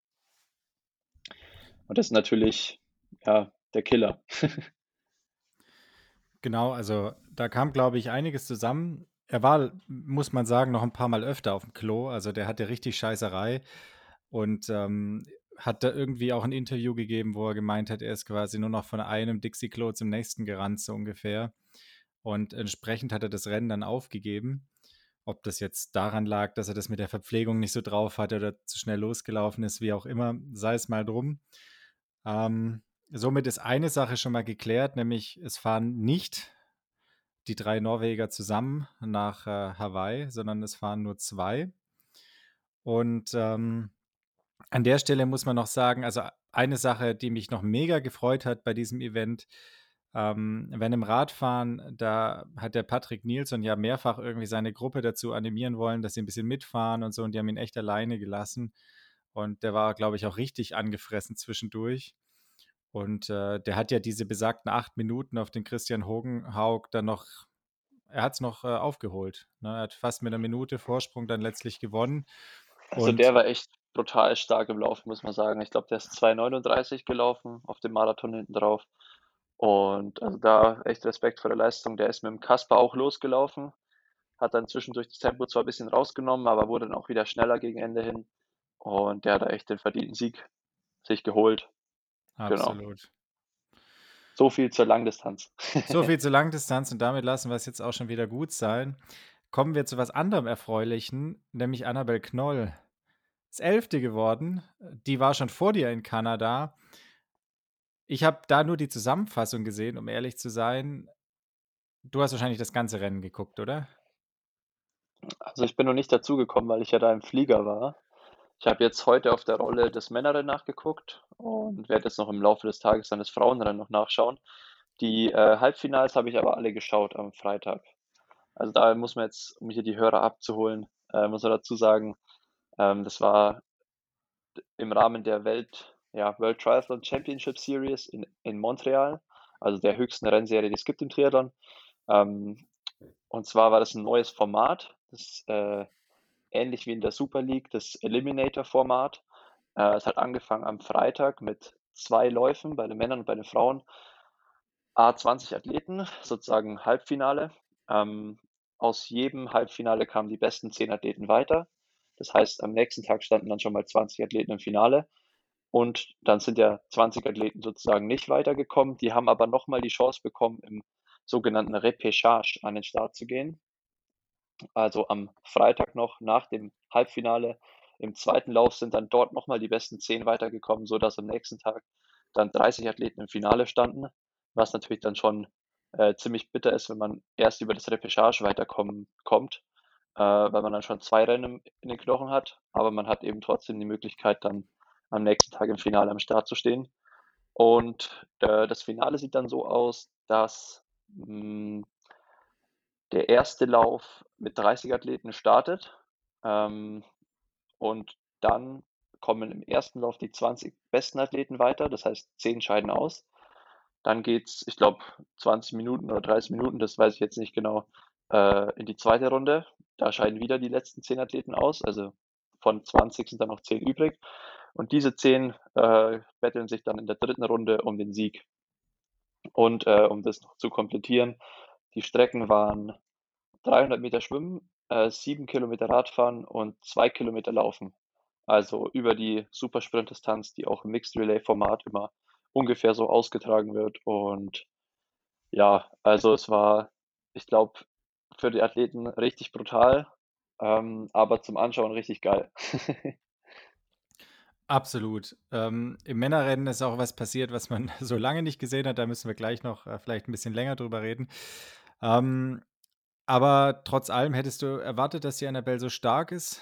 Und das ist natürlich, ja, der Killer. genau, also da kam, glaube ich, einiges zusammen. Er war, muss man sagen, noch ein paar Mal öfter auf dem Klo. Also der hatte richtig Scheißerei und ähm, hat da irgendwie auch ein Interview gegeben, wo er gemeint hat, er ist quasi nur noch von einem Dixie-Klo zum nächsten gerannt, so ungefähr. Und entsprechend hat er das Rennen dann aufgegeben. Ob das jetzt daran lag, dass er das mit der Verpflegung nicht so drauf hatte oder zu schnell losgelaufen ist, wie auch immer, sei es mal drum. Ähm, somit ist eine Sache schon mal geklärt, nämlich es fahren nicht die drei Norweger zusammen nach äh, Hawaii, sondern es fahren nur zwei. Und ähm, an der Stelle muss man noch sagen, also eine Sache, die mich noch mega gefreut hat bei diesem Event, ähm, wenn im Radfahren, da hat der Patrick Nielsen ja mehrfach irgendwie seine Gruppe dazu animieren wollen, dass sie ein bisschen mitfahren und so und die haben ihn echt alleine gelassen. Und der war, glaube ich, auch richtig angefressen zwischendurch. Und äh, der hat ja diese besagten acht Minuten auf den Christian Hogenhaug dann noch, er hat es noch äh, aufgeholt. Ne? Er hat fast mit einer Minute Vorsprung dann letztlich gewonnen. Also der war echt brutal stark im Laufen, muss man sagen. Ich glaube, der ist 2,39 gelaufen auf dem Marathon hinten drauf. Und also da echt Respekt vor der Leistung. Der ist mit dem Kasper auch losgelaufen, hat dann zwischendurch das Tempo zwar ein bisschen rausgenommen, aber wurde dann auch wieder schneller gegen Ende hin. Und der hat da echt den verdienten Sieg sich geholt. Genau. Absolut. Genau. So viel zur Langdistanz. so viel zur Langdistanz und damit lassen wir es jetzt auch schon wieder gut sein. Kommen wir zu was anderem Erfreulichen, nämlich Annabel Knoll. Ist Elfte geworden. Die war schon vor dir in Kanada. Ich habe da nur die Zusammenfassung gesehen, um ehrlich zu sein. Du hast wahrscheinlich das ganze Rennen geguckt, oder? Also ich bin noch nicht dazugekommen, weil ich ja da im Flieger war. Ich habe jetzt heute auf der Rolle des Männerrennen nachgeguckt und werde jetzt noch im Laufe des Tages dann das Frauenrennen noch nachschauen. Die äh, Halbfinals habe ich aber alle geschaut am Freitag. Also da muss man jetzt, um hier die Hörer abzuholen, äh, muss man dazu sagen, ähm, das war im Rahmen der Welt, ja, World Triathlon Championship Series in, in Montreal, also der höchsten Rennserie, die es gibt im Triathlon. Ähm, und zwar war das ein neues Format, das äh, ähnlich wie in der Super League, das Eliminator-Format. Äh, es hat angefangen am Freitag mit zwei Läufen bei den Männern und bei den Frauen. A20 Athleten, sozusagen Halbfinale. Ähm, aus jedem Halbfinale kamen die besten zehn Athleten weiter. Das heißt, am nächsten Tag standen dann schon mal 20 Athleten im Finale. Und dann sind ja 20 Athleten sozusagen nicht weitergekommen. Die haben aber nochmal die Chance bekommen, im sogenannten Repechage an den Start zu gehen also am Freitag noch nach dem Halbfinale. Im zweiten Lauf sind dann dort nochmal die besten zehn weitergekommen, sodass am nächsten Tag dann 30 Athleten im Finale standen, was natürlich dann schon äh, ziemlich bitter ist, wenn man erst über das Repechage weiterkommen kommt, äh, weil man dann schon zwei Rennen in den Knochen hat, aber man hat eben trotzdem die Möglichkeit, dann am nächsten Tag im Finale am Start zu stehen. Und äh, das Finale sieht dann so aus, dass mh, hm, der erste Lauf mit 30 Athleten startet. Ähm, und dann kommen im ersten Lauf die 20 besten Athleten weiter, das heißt 10 scheiden aus. Dann geht es, ich glaube, 20 Minuten oder 30 Minuten, das weiß ich jetzt nicht genau, äh, in die zweite Runde. Da scheiden wieder die letzten 10 Athleten aus, also von 20 sind dann noch 10 übrig. Und diese 10 äh, betteln sich dann in der dritten Runde um den Sieg. Und äh, um das noch zu komplettieren, die Strecken waren 300 Meter Schwimmen, äh, 7 Kilometer Radfahren und 2 Kilometer Laufen. Also über die Supersprint-Distanz, die auch im Mixed Relay-Format immer ungefähr so ausgetragen wird. Und ja, also es war, ich glaube, für die Athleten richtig brutal, ähm, aber zum Anschauen richtig geil. Absolut. Ähm, Im Männerrennen ist auch was passiert, was man so lange nicht gesehen hat. Da müssen wir gleich noch äh, vielleicht ein bisschen länger drüber reden. Ähm, aber trotz allem hättest du erwartet, dass die Annabelle so stark ist?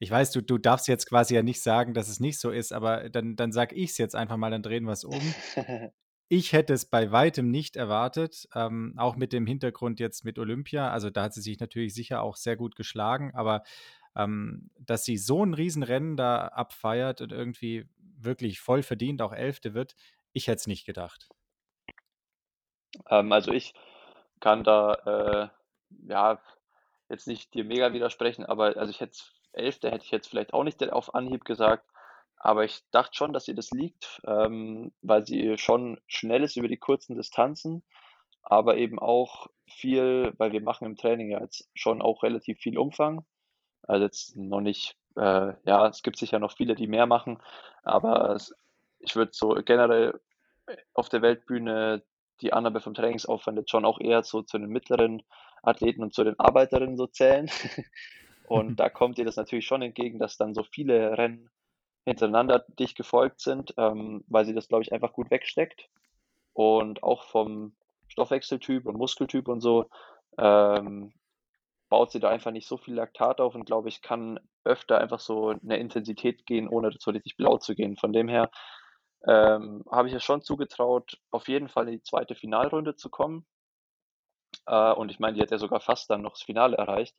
Ich weiß, du, du darfst jetzt quasi ja nicht sagen, dass es nicht so ist, aber dann, dann sag ich es jetzt einfach mal, dann drehen wir es um. Ich hätte es bei weitem nicht erwartet, ähm, auch mit dem Hintergrund jetzt mit Olympia. Also da hat sie sich natürlich sicher auch sehr gut geschlagen, aber ähm, dass sie so ein Riesenrennen da abfeiert und irgendwie wirklich voll verdient auch Elfte wird, ich hätte es nicht gedacht. Ähm, also ich kann da äh, ja jetzt nicht dir mega widersprechen, aber also ich hätte Elfte hätte ich jetzt vielleicht auch nicht auf Anhieb gesagt. aber ich dachte schon, dass ihr das liegt, ähm, weil sie schon schnell ist über die kurzen Distanzen, aber eben auch viel, weil wir machen im Training ja jetzt schon auch relativ viel Umfang. Also jetzt noch nicht, äh, ja, es gibt sicher noch viele, die mehr machen, aber es, ich würde so generell auf der Weltbühne die Annahme vom Trainingsaufwand jetzt schon auch eher so zu den mittleren Athleten und zu den Arbeiterinnen so zählen. und da kommt ihr das natürlich schon entgegen, dass dann so viele Rennen hintereinander dicht gefolgt sind, ähm, weil sie das, glaube ich, einfach gut wegsteckt. Und auch vom Stoffwechseltyp und Muskeltyp und so ähm, baut sie da einfach nicht so viel Laktat auf und glaube ich, kann öfter einfach so eine Intensität gehen, ohne so richtig blau zu gehen. Von dem her ähm, habe ich es schon zugetraut, auf jeden Fall in die zweite Finalrunde zu kommen. Äh, und ich meine, die hat ja sogar fast dann noch das Finale erreicht.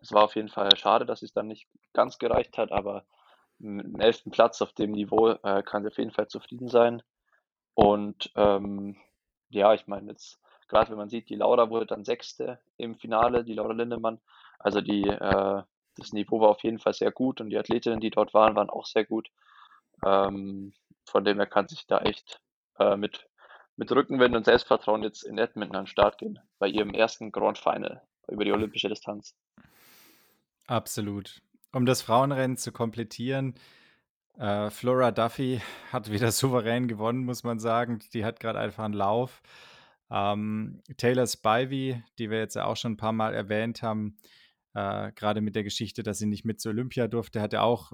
Das war auf jeden Fall schade, dass es dann nicht ganz gereicht hat, aber mit dem elften Platz auf dem Niveau äh, kann sie auf jeden Fall zufrieden sein. Und ähm, ja, ich meine jetzt, gerade wenn man sieht, die Laura wurde dann Sechste im Finale, die Laura Lindemann. Also die, äh, das Niveau war auf jeden Fall sehr gut und die Athletinnen, die dort waren, waren auch sehr gut. Ähm, von dem her kann sich da echt äh, mit, mit Rückenwind und Selbstvertrauen jetzt in Edmonton an den Start gehen, bei ihrem ersten Grand Final über die olympische Distanz. Absolut. Um das Frauenrennen zu komplettieren, äh, Flora Duffy hat wieder souverän gewonnen, muss man sagen. Die hat gerade einfach einen Lauf. Ähm, Taylor Spivey, die wir jetzt ja auch schon ein paar Mal erwähnt haben, äh, gerade mit der Geschichte, dass sie nicht mit zur Olympia durfte, hat er auch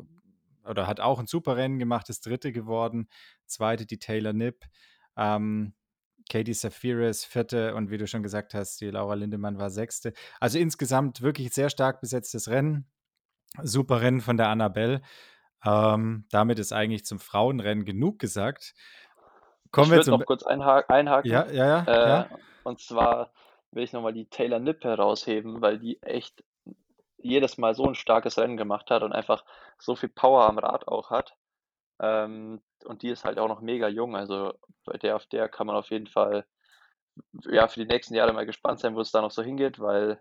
oder hat auch ein super Rennen gemacht, ist Dritte geworden. Zweite die Taylor Nipp. Ähm, Katie Safiris, vierte und wie du schon gesagt hast, die Laura Lindemann war sechste. Also insgesamt wirklich sehr stark besetztes Rennen. Super Rennen von der Annabelle. Ähm, damit ist eigentlich zum Frauenrennen genug gesagt. Kommen ich würde noch kurz einhaken. einhaken. Ja, ja, ja, äh, ja. Und zwar will ich nochmal die Taylor Nipp herausheben, weil die echt jedes Mal so ein starkes Rennen gemacht hat und einfach so viel Power am Rad auch hat. Ähm, und die ist halt auch noch mega jung. Also bei der auf der kann man auf jeden Fall ja für die nächsten Jahre mal gespannt sein, wo es da noch so hingeht, weil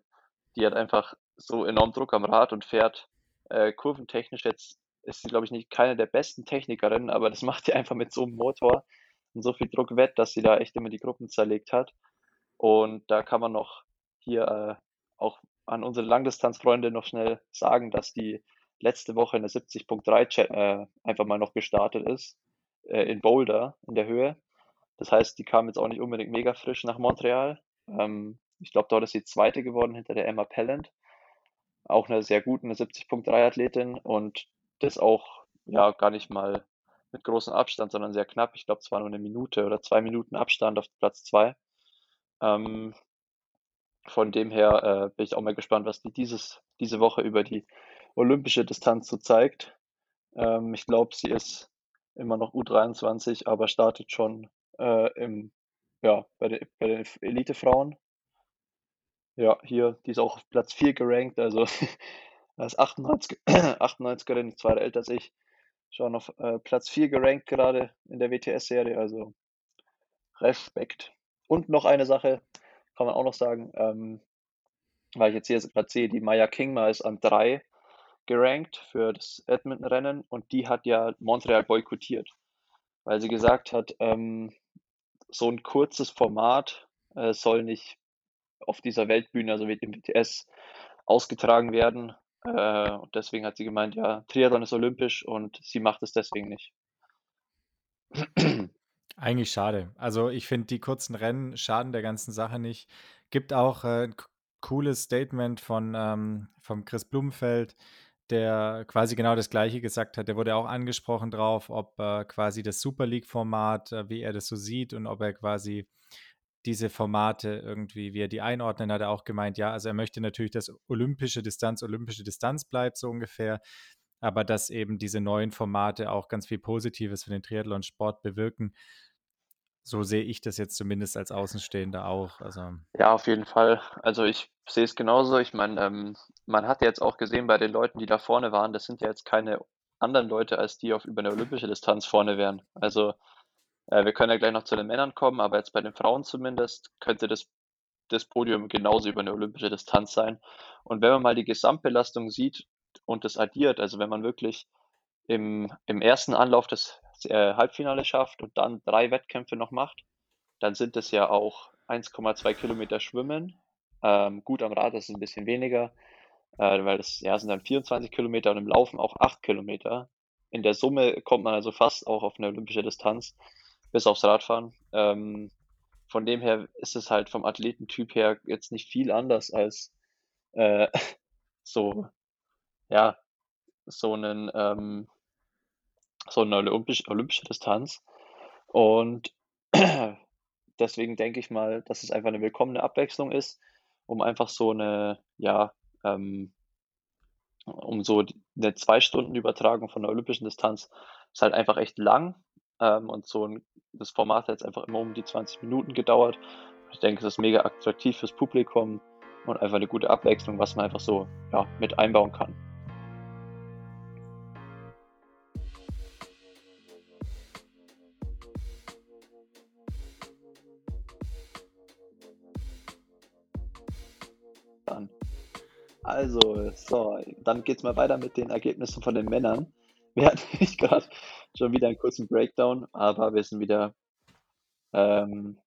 die hat einfach so enorm Druck am Rad und fährt äh, kurventechnisch jetzt ist sie, glaube ich, nicht keine der besten Technikerinnen, aber das macht sie einfach mit so einem Motor und so viel Druck wett, dass sie da echt immer die Gruppen zerlegt hat. Und da kann man noch hier äh, auch an unsere Langdistanzfreunde noch schnell sagen, dass die letzte Woche eine 70.3 äh, einfach mal noch gestartet ist, äh, in Boulder in der Höhe. Das heißt, die kam jetzt auch nicht unbedingt mega frisch nach Montreal. Ähm, ich glaube, dort ist sie Zweite geworden hinter der Emma Pellant. Auch eine sehr gute, eine 70.3 Athletin und das auch ja gar nicht mal mit großem Abstand, sondern sehr knapp. Ich glaube, es war nur eine Minute oder zwei Minuten Abstand auf Platz zwei. Ähm, von dem her äh, bin ich auch mal gespannt, was die dieses, diese Woche über die olympische Distanz so zeigt. Ähm, ich glaube, sie ist immer noch U23, aber startet schon äh, im, ja, bei, der, bei den Elite-Frauen. Ja, hier, die ist auch auf Platz 4 gerankt, also als 98, 98erin, zwei Jahre älter als ich, schon auf äh, Platz 4 gerankt gerade in der WTS-Serie, also Respekt. Und noch eine Sache, kann man auch noch sagen, ähm, weil ich jetzt hier gerade sehe, die Maya Kingma ist an 3 gerankt für das Edmonton-Rennen und die hat ja Montreal boykottiert, weil sie gesagt hat, ähm, so ein kurzes Format äh, soll nicht auf dieser Weltbühne, also im BTS, ausgetragen werden. Äh, und deswegen hat sie gemeint, ja, Triathlon ist olympisch und sie macht es deswegen nicht. Eigentlich schade. Also ich finde, die kurzen Rennen schaden der ganzen Sache nicht. Gibt auch äh, ein cooles Statement von ähm, vom Chris Blumenfeld, der quasi genau das Gleiche gesagt hat. Der wurde auch angesprochen drauf, ob äh, quasi das Super League-Format, äh, wie er das so sieht und ob er quasi diese Formate irgendwie, wie er die einordnet, hat er auch gemeint, ja, also er möchte natürlich, dass olympische Distanz olympische Distanz bleibt, so ungefähr, aber dass eben diese neuen Formate auch ganz viel Positives für den Triathlon-Sport bewirken. So sehe ich das jetzt zumindest als Außenstehender auch. Also. Ja, auf jeden Fall. Also ich sehe es genauso. Ich meine, ähm, man hat jetzt auch gesehen bei den Leuten, die da vorne waren, das sind ja jetzt keine anderen Leute, als die auf über eine olympische Distanz vorne wären. Also äh, wir können ja gleich noch zu den Männern kommen, aber jetzt bei den Frauen zumindest könnte das, das Podium genauso über eine olympische Distanz sein. Und wenn man mal die Gesamtbelastung sieht und das addiert, also wenn man wirklich im, im ersten Anlauf das äh, Halbfinale schafft und dann drei Wettkämpfe noch macht, dann sind es ja auch 1,2 Kilometer Schwimmen. Ähm, gut am Rad ist es ein bisschen weniger, äh, weil das ja, sind dann 24 Kilometer und im Laufen auch 8 Kilometer. In der Summe kommt man also fast auch auf eine olympische Distanz, bis aufs Radfahren. Ähm, von dem her ist es halt vom Athletentyp her jetzt nicht viel anders als äh, so, ja, so einen, ähm, so eine olympisch, olympische Distanz. Und deswegen denke ich mal, dass es einfach eine willkommene Abwechslung ist, um einfach so eine, ja, ähm, um so eine zwei Stunden Übertragung von der olympischen Distanz ist halt einfach echt lang ähm, und so ein, das Format hat jetzt einfach immer um die 20 Minuten gedauert. Ich denke, es ist mega attraktiv fürs Publikum und einfach eine gute Abwechslung, was man einfach so ja, mit einbauen kann. Also, so, dann geht es mal weiter mit den Ergebnissen von den Männern. Wir hatten nicht gerade schon wieder einen kurzen Breakdown, aber wir sind wieder ähm,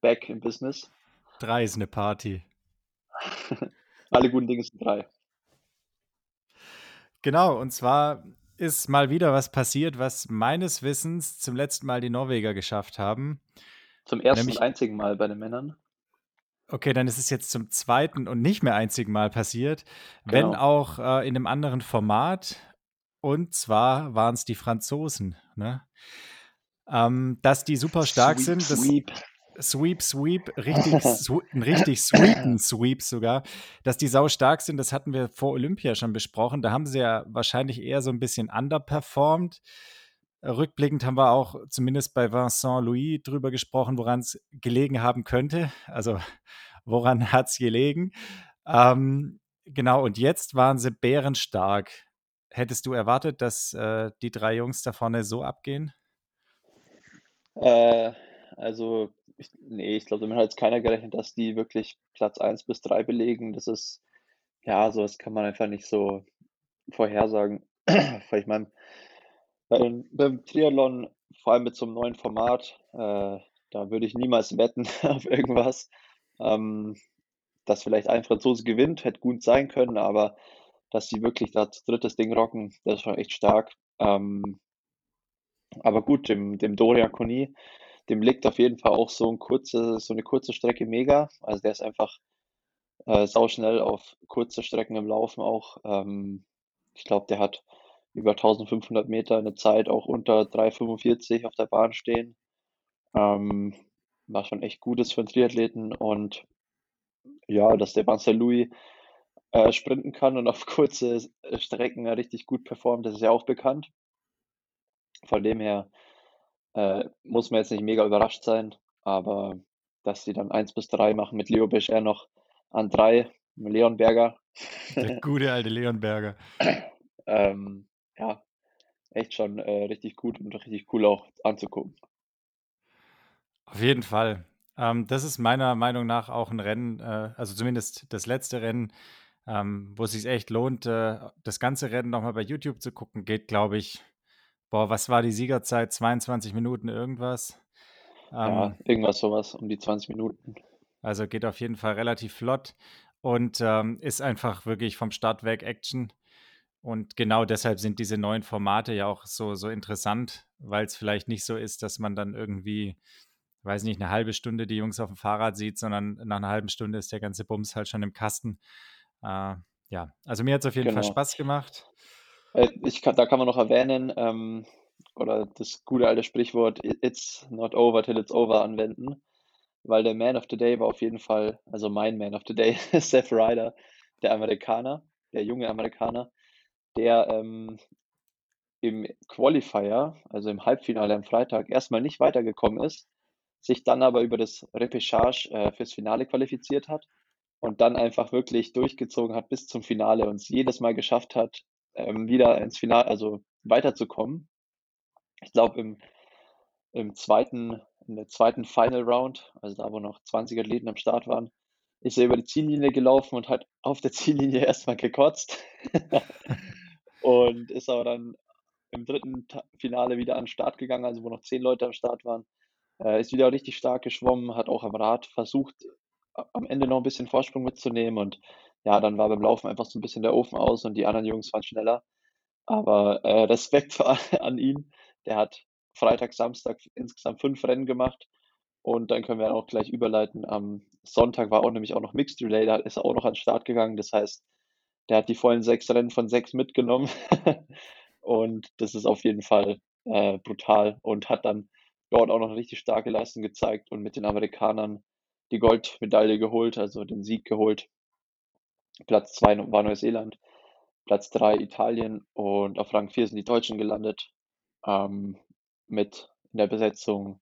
back im Business. Drei ist eine Party. Alle guten Dinge sind drei. Genau, und zwar ist mal wieder was passiert, was meines Wissens zum letzten Mal die Norweger geschafft haben. Zum ersten Nämlich, und einzigen Mal bei den Männern. Okay, dann ist es jetzt zum zweiten und nicht mehr einzigen Mal passiert, genau. wenn auch äh, in einem anderen Format. Und zwar waren es die Franzosen. Ne? Ähm, dass die super stark sweep, sind. Das, sweep. Sweep, Sweep, richtig, sw ein richtig sweepen Sweep sogar. Dass die sau stark sind, das hatten wir vor Olympia schon besprochen. Da haben sie ja wahrscheinlich eher so ein bisschen underperformed. Rückblickend haben wir auch zumindest bei Vincent Louis drüber gesprochen, woran es gelegen haben könnte. Also woran hat es gelegen? Ähm, genau, und jetzt waren sie bärenstark. Hättest du erwartet, dass äh, die drei Jungs da vorne so abgehen? Äh, also ich, nee, ich glaube, damit hat jetzt keiner gerechnet, dass die wirklich Platz 1 bis 3 belegen. Das ist, ja, so das kann man einfach nicht so vorhersagen. Ich meine, beim, beim Triathlon, vor allem mit so einem neuen Format, äh, da würde ich niemals wetten auf irgendwas. Ähm, dass vielleicht ein Franzose gewinnt, hätte gut sein können, aber dass sie wirklich das drittes Ding rocken, das ist schon echt stark. Ähm, aber gut, dem, dem Dorian Koni, dem liegt auf jeden Fall auch so, ein kurze, so eine kurze Strecke mega. Also der ist einfach äh, sauschnell auf kurze Strecken im Laufen auch. Ähm, ich glaube, der hat über 1500 Meter eine Zeit auch unter 3,45 auf der Bahn stehen. Ähm, war schon echt Gutes für einen Triathleten und ja, dass der Marcel Louis äh, sprinten kann und auf kurze Strecken richtig gut performt, das ist ja auch bekannt. Von dem her äh, muss man jetzt nicht mega überrascht sein, aber dass sie dann 1 bis 3 machen mit Leo Bischer noch an 3, Leon Berger. Der gute alte Leon Berger. ähm, ja, echt schon äh, richtig gut und richtig cool auch anzugucken. Auf jeden Fall. Ähm, das ist meiner Meinung nach auch ein Rennen, äh, also zumindest das letzte Rennen, ähm, wo es sich echt lohnt, äh, das ganze Rennen nochmal bei YouTube zu gucken. Geht, glaube ich, Boah, was war die Siegerzeit? 22 Minuten irgendwas? Ja, ähm, irgendwas sowas um die 20 Minuten. Also geht auf jeden Fall relativ flott und ähm, ist einfach wirklich vom Start weg Action. Und genau deshalb sind diese neuen Formate ja auch so, so interessant, weil es vielleicht nicht so ist, dass man dann irgendwie, weiß nicht, eine halbe Stunde die Jungs auf dem Fahrrad sieht, sondern nach einer halben Stunde ist der ganze Bums halt schon im Kasten. Äh, ja, also mir hat es auf jeden genau. Fall Spaß gemacht. Äh, ich kann, da kann man noch erwähnen, ähm, oder das gute alte Sprichwort It's not over till it's over anwenden, weil der Man of the Day war auf jeden Fall, also mein Man of the Day, Seth Ryder, der Amerikaner, der junge Amerikaner, der ähm, im Qualifier, also im Halbfinale am Freitag, erstmal nicht weitergekommen ist, sich dann aber über das Repechage äh, fürs Finale qualifiziert hat und dann einfach wirklich durchgezogen hat bis zum Finale und es jedes Mal geschafft hat, ähm, wieder ins Finale, also weiterzukommen. Ich glaube, im, im zweiten, in der zweiten Final Round, also da, wo noch 20 Athleten am Start waren, ist er über die Ziellinie gelaufen und hat auf der Ziellinie erstmal gekotzt. und ist aber dann im dritten Finale wieder an den Start gegangen, also wo noch zehn Leute am Start waren. Äh, ist wieder richtig stark geschwommen, hat auch am Rad versucht, am Ende noch ein bisschen Vorsprung mitzunehmen und ja, dann war beim Laufen einfach so ein bisschen der Ofen aus und die anderen Jungs waren schneller. Aber äh, Respekt an ihn. Der hat Freitag, Samstag insgesamt fünf Rennen gemacht. Und dann können wir auch gleich überleiten. Am Sonntag war auch nämlich auch noch Mixed Relay, da ist er auch noch an den Start gegangen. Das heißt, der hat die vollen sechs Rennen von sechs mitgenommen. und das ist auf jeden Fall äh, brutal und hat dann dort auch noch eine richtig starke Leistung gezeigt und mit den Amerikanern die Goldmedaille geholt, also den Sieg geholt. Platz zwei war Neuseeland, Platz drei Italien und auf Rang vier sind die Deutschen gelandet. Ähm, mit in der Besetzung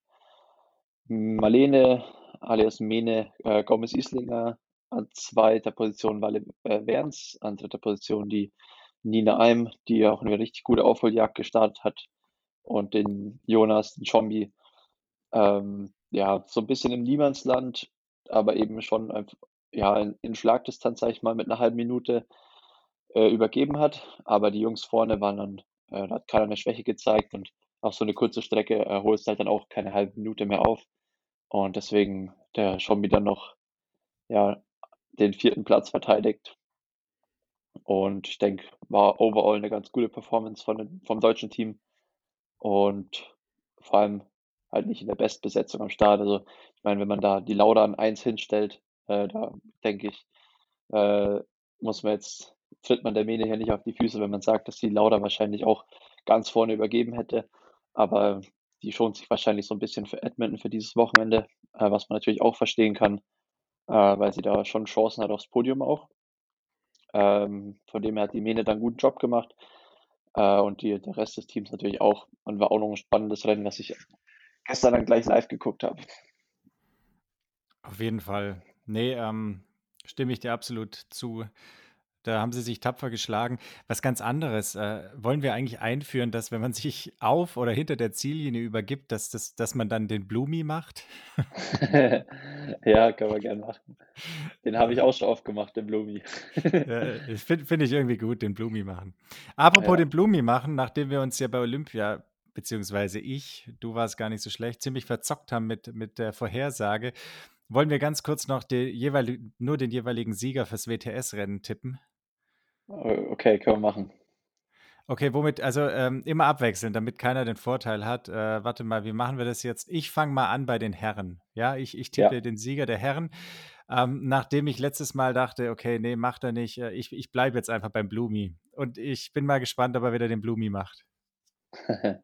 Marlene alias Mene äh, Gomez Islinger, an zweiter Position Walle äh, Werns, an dritter Position die Nina Eim, die auch eine richtig gute Aufholjagd gestartet hat und den Jonas, den Chombi, ähm, ja, so ein bisschen im Niemandsland, aber eben schon ja, in, Schlagdistanz, sag ich mal, mit einer halben Minute äh, übergeben hat. Aber die Jungs vorne waren dann, äh, da hat keiner eine Schwäche gezeigt und auf so eine kurze Strecke äh, holst halt dann auch keine halbe Minute mehr auf. Und deswegen der schon wieder noch ja, den vierten Platz verteidigt. Und ich denke, war overall eine ganz gute Performance von, vom deutschen Team. Und vor allem halt nicht in der Bestbesetzung am Start. Also ich meine, wenn man da die Lauda an 1 hinstellt, äh, da denke ich, äh, muss man jetzt, tritt man der Mene hier nicht auf die Füße, wenn man sagt, dass die Lauda wahrscheinlich auch ganz vorne übergeben hätte. Aber die schont sich wahrscheinlich so ein bisschen für Edmonton für dieses Wochenende, äh, was man natürlich auch verstehen kann, äh, weil sie da schon Chancen hat aufs Podium auch. Ähm, von dem her hat die Mene dann einen guten Job gemacht. Äh, und die, der Rest des Teams natürlich auch. Und war auch noch ein spannendes Rennen, was ich gestern dann gleich live geguckt habe. Auf jeden Fall. Nee, ähm, stimme ich dir absolut zu. Da haben sie sich tapfer geschlagen. Was ganz anderes. Äh, wollen wir eigentlich einführen, dass wenn man sich auf oder hinter der Ziellinie übergibt, dass, das, dass man dann den Blumi macht? ja, können wir gerne machen. Den habe ich auch schon oft gemacht, den Blumi. ja, Finde find ich irgendwie gut, den Blumi machen. Apropos ja. den Blumi machen, nachdem wir uns ja bei Olympia beziehungsweise ich, du warst gar nicht so schlecht, ziemlich verzockt haben mit, mit der Vorhersage, wollen wir ganz kurz noch die, jeweil, nur den jeweiligen Sieger fürs WTS-Rennen tippen? Okay, können wir machen. Okay, womit, also ähm, immer abwechseln, damit keiner den Vorteil hat. Äh, warte mal, wie machen wir das jetzt? Ich fange mal an bei den Herren. Ja, ich, ich tippe ja. den Sieger der Herren. Ähm, nachdem ich letztes Mal dachte, okay, nee, macht er nicht. Äh, ich ich bleibe jetzt einfach beim Blumi. Und ich bin mal gespannt, ob er wieder den Blumi macht.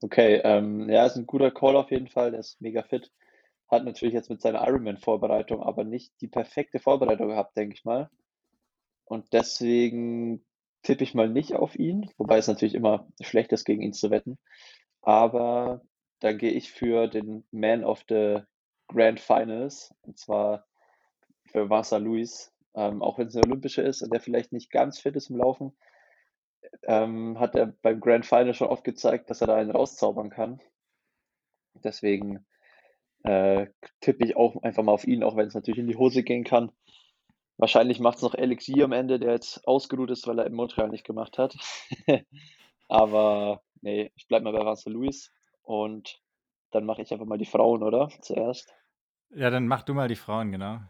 okay, ähm, ja, ist ein guter Call auf jeden Fall. Der ist mega fit. Hat natürlich jetzt mit seiner Ironman-Vorbereitung aber nicht die perfekte Vorbereitung gehabt, denke ich mal. Und deswegen tippe ich mal nicht auf ihn, wobei es natürlich immer schlecht ist, gegen ihn zu wetten. Aber da gehe ich für den Man of the Grand Finals, und zwar für Vasa Luis. Ähm, auch wenn es eine olympische ist und der vielleicht nicht ganz fit ist im Laufen, ähm, hat er beim Grand Final schon oft gezeigt, dass er da einen rauszaubern kann. Deswegen äh, tippe ich auch einfach mal auf ihn, auch wenn es natürlich in die Hose gehen kann. Wahrscheinlich macht es noch Elixier am Ende, der jetzt ausgeruht ist, weil er in Montreal nicht gemacht hat. Aber nee, ich bleibe mal bei Vincent Louis und dann mache ich einfach mal die Frauen, oder? Zuerst. Ja, dann mach du mal die Frauen, genau.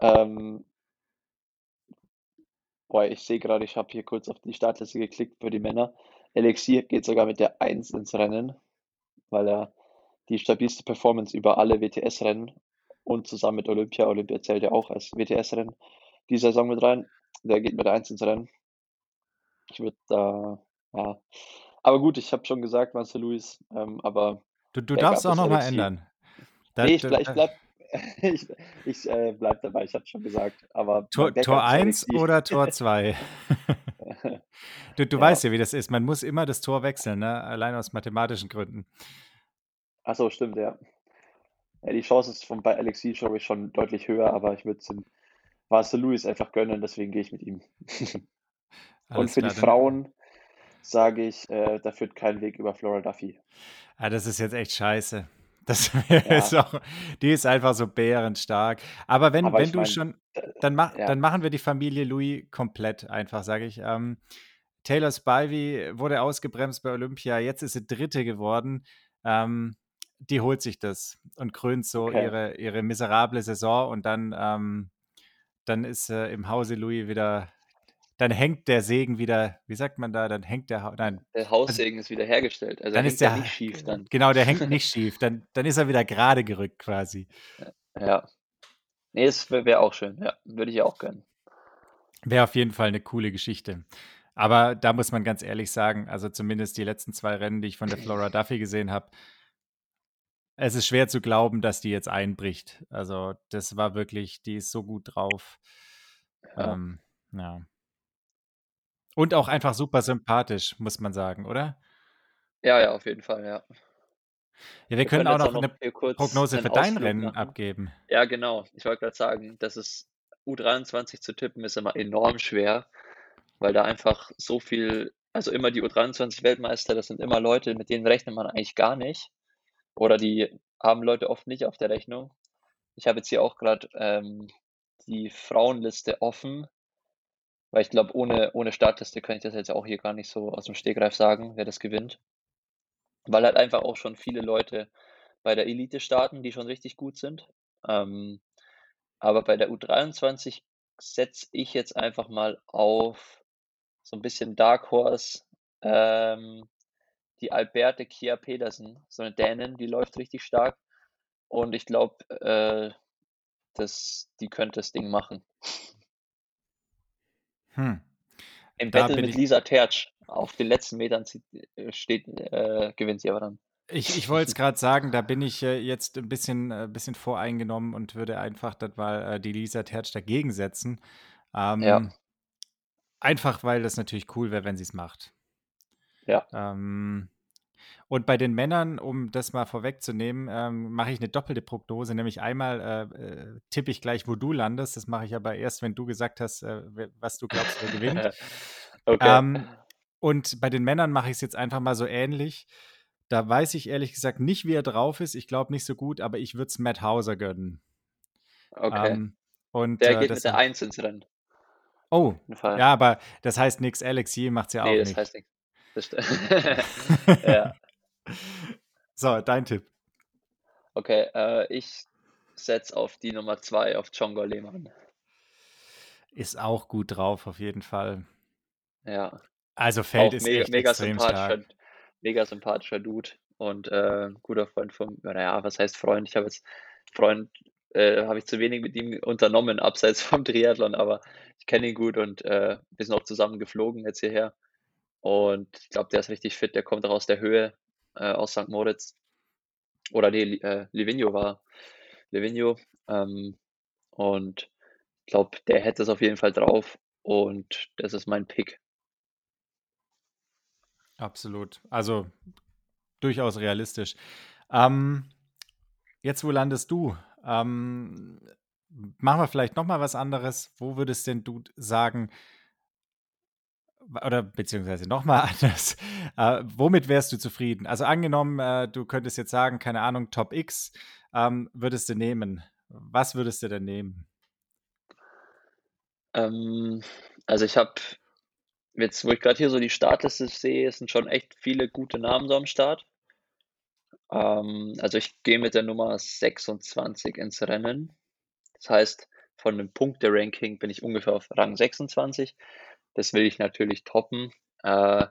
Ähm, boah, ich sehe gerade, ich habe hier kurz auf die Startliste geklickt für die Männer. Elixier geht sogar mit der 1 ins Rennen, weil er die stabilste Performance über alle WTS-Rennen und zusammen mit Olympia, Olympia zählt ja auch als WTS-Rennen, die Saison mit rein. Der geht mit 1 ins Rennen. Ich würde da, ja. Aber gut, ich habe schon gesagt, Marcel Luis, ähm, aber. Du, du darfst auch nochmal ändern. Da, nee, ich, bleib, ich bleib, ich, ich äh, bleib dabei, ich habe schon gesagt. Aber Tor, Tor 1 oder Tor 2? du du ja. weißt ja, wie das ist. Man muss immer das Tor wechseln, ne? allein aus mathematischen Gründen. Achso, stimmt, ja. Die Chance ist von, bei Alexi glaube ich, schon deutlich höher, aber ich würde es dem Marcel Lewis einfach gönnen, deswegen gehe ich mit ihm. Und für die Frauen sage ich, äh, da führt kein Weg über Flora Duffy. Ah, das ist jetzt echt scheiße. Das ja. ist auch, die ist einfach so bärenstark. Aber wenn, Aber wenn du mein, schon, dann, mach, ja. dann machen wir die Familie Louis komplett einfach, sage ich. Ähm, Taylor Spivey wurde ausgebremst bei Olympia, jetzt ist sie Dritte geworden. Ähm, die holt sich das und krönt so Okay. ihre, ihre miserable Saison und dann, ähm, dann ist äh, im Hause Louis wieder, dann hängt der Segen wieder, wie sagt man da, dann hängt der, Ha- nein, Der Haussegen ist wieder hergestellt. Also dann ist der, nicht schief dann. genau, der hängt nicht schief, dann, dann ist er wieder gerade gerückt quasi. Ja. Nee, es wäre wär auch schön. Ja, würde ich auch gönnen. Wäre auf jeden Fall eine coole Geschichte. Aber da muss man ganz ehrlich sagen, also zumindest die letzten zwei Rennen, die ich von der Flora Duffy gesehen habe, es ist schwer zu glauben, dass die jetzt einbricht. Also das war wirklich, die ist so gut drauf. Ja. Ähm, ja. Und auch einfach super sympathisch, muss man sagen, oder? Ja, ja, auf jeden Fall, ja. Ja, wir können auch jetzt noch eine Prognose für dein Ausflug Rennen machen. abgeben. Ja, genau. Ich wollte gerade sagen, das ist U23 zu tippen ist immer enorm schwer, weil da einfach so viel, also immer die U23-Weltmeister, das sind immer Leute, mit denen rechnet man eigentlich gar nicht. Oder die haben Leute oft nicht auf der Rechnung. Ich habe jetzt hier auch gerade ähm, die Frauenliste offen, weil ich glaube, ohne, ohne Startliste kann ich das jetzt auch hier gar nicht so aus dem Stegreif sagen, wer das gewinnt. Weil halt einfach auch schon viele Leute bei der Elite starten, die schon richtig gut sind. Ähm, aber bei der U23 setze ich jetzt einfach mal auf so ein bisschen Dark Horse, ähm, die Alberte Kia Pedersen, so eine Dänin, die läuft richtig stark. Und ich glaube, äh, das, die könnte das Ding machen. Hm. Im Da Battle mit ich- Lisa Tertsch. Auf den letzten Metern äh, steht, äh, gewinnt sie aber dann. Ich, ich wollte es gerade sagen, da bin ich äh, jetzt ein bisschen, äh, bisschen voreingenommen und würde einfach dann mal äh, die Lisa Tertsch dagegen setzen. Ähm, Ja. Einfach, weil das natürlich cool wäre, wenn sie es macht. Ja. Ähm, und bei den Männern, um das mal vorwegzunehmen, ähm, mache ich eine doppelte Prognose, nämlich einmal äh, äh, tippe ich gleich, wo du landest. Das mache ich aber erst, wenn du gesagt hast, äh, was du glaubst, wer gewinnt. okay. Ähm, und bei den Männern mache ich es jetzt einfach mal so ähnlich. Da weiß ich ehrlich gesagt nicht, wie er drauf ist. Ich glaube nicht so gut, aber ich würde es Matt Hauser gönnen. okay. Ähm, und, der äh, geht das mit der sind- 1 ins Rennen. Oh, ja, aber das heißt nichts. Alex Yee macht es ja nee, auch das nicht. heißt nichts. Ja. So, dein Tipp. Okay, äh, ich setze auf die Nummer 2, auf Chongo Lehmann. Ist auch gut drauf, auf jeden Fall. Ja. Also Feld auch ist mega, echt mega extrem sympathischer, stark. mega sympathischer Dude und äh, guter Freund von, naja, was heißt Freund? Ich habe jetzt Freund, äh, habe ich zu wenig mit ihm unternommen, abseits vom Triathlon, aber ich kenne ihn gut und äh, wir sind auch zusammen geflogen jetzt hierher. Und ich glaube, der ist richtig fit, der kommt auch aus der Höhe, äh, aus St. Moritz. Oder nee, äh, Livigno war Livigno. Ähm, und ich glaube, der hätte es auf jeden Fall drauf. Und das ist mein Pick. Absolut. Also durchaus realistisch. Ähm, jetzt, wo landest du? Ähm, machen wir vielleicht noch mal was anderes. Wo würdest denn du sagen, oder beziehungsweise noch mal anders, äh, womit wärst du zufrieden? Also angenommen, äh, du könntest jetzt sagen, keine Ahnung, Top X, ähm, würdest du nehmen. Was würdest du denn nehmen? Ähm, also ich habe jetzt, wo ich gerade hier so die Startliste sehe, es sind schon echt viele gute Namen so am Start. Ähm, also ich gehe mit der Nummer 26 ins Rennen. Das heißt, von dem Punkte-Ranking bin ich ungefähr auf Rang 26. Das will ich natürlich toppen. Äh,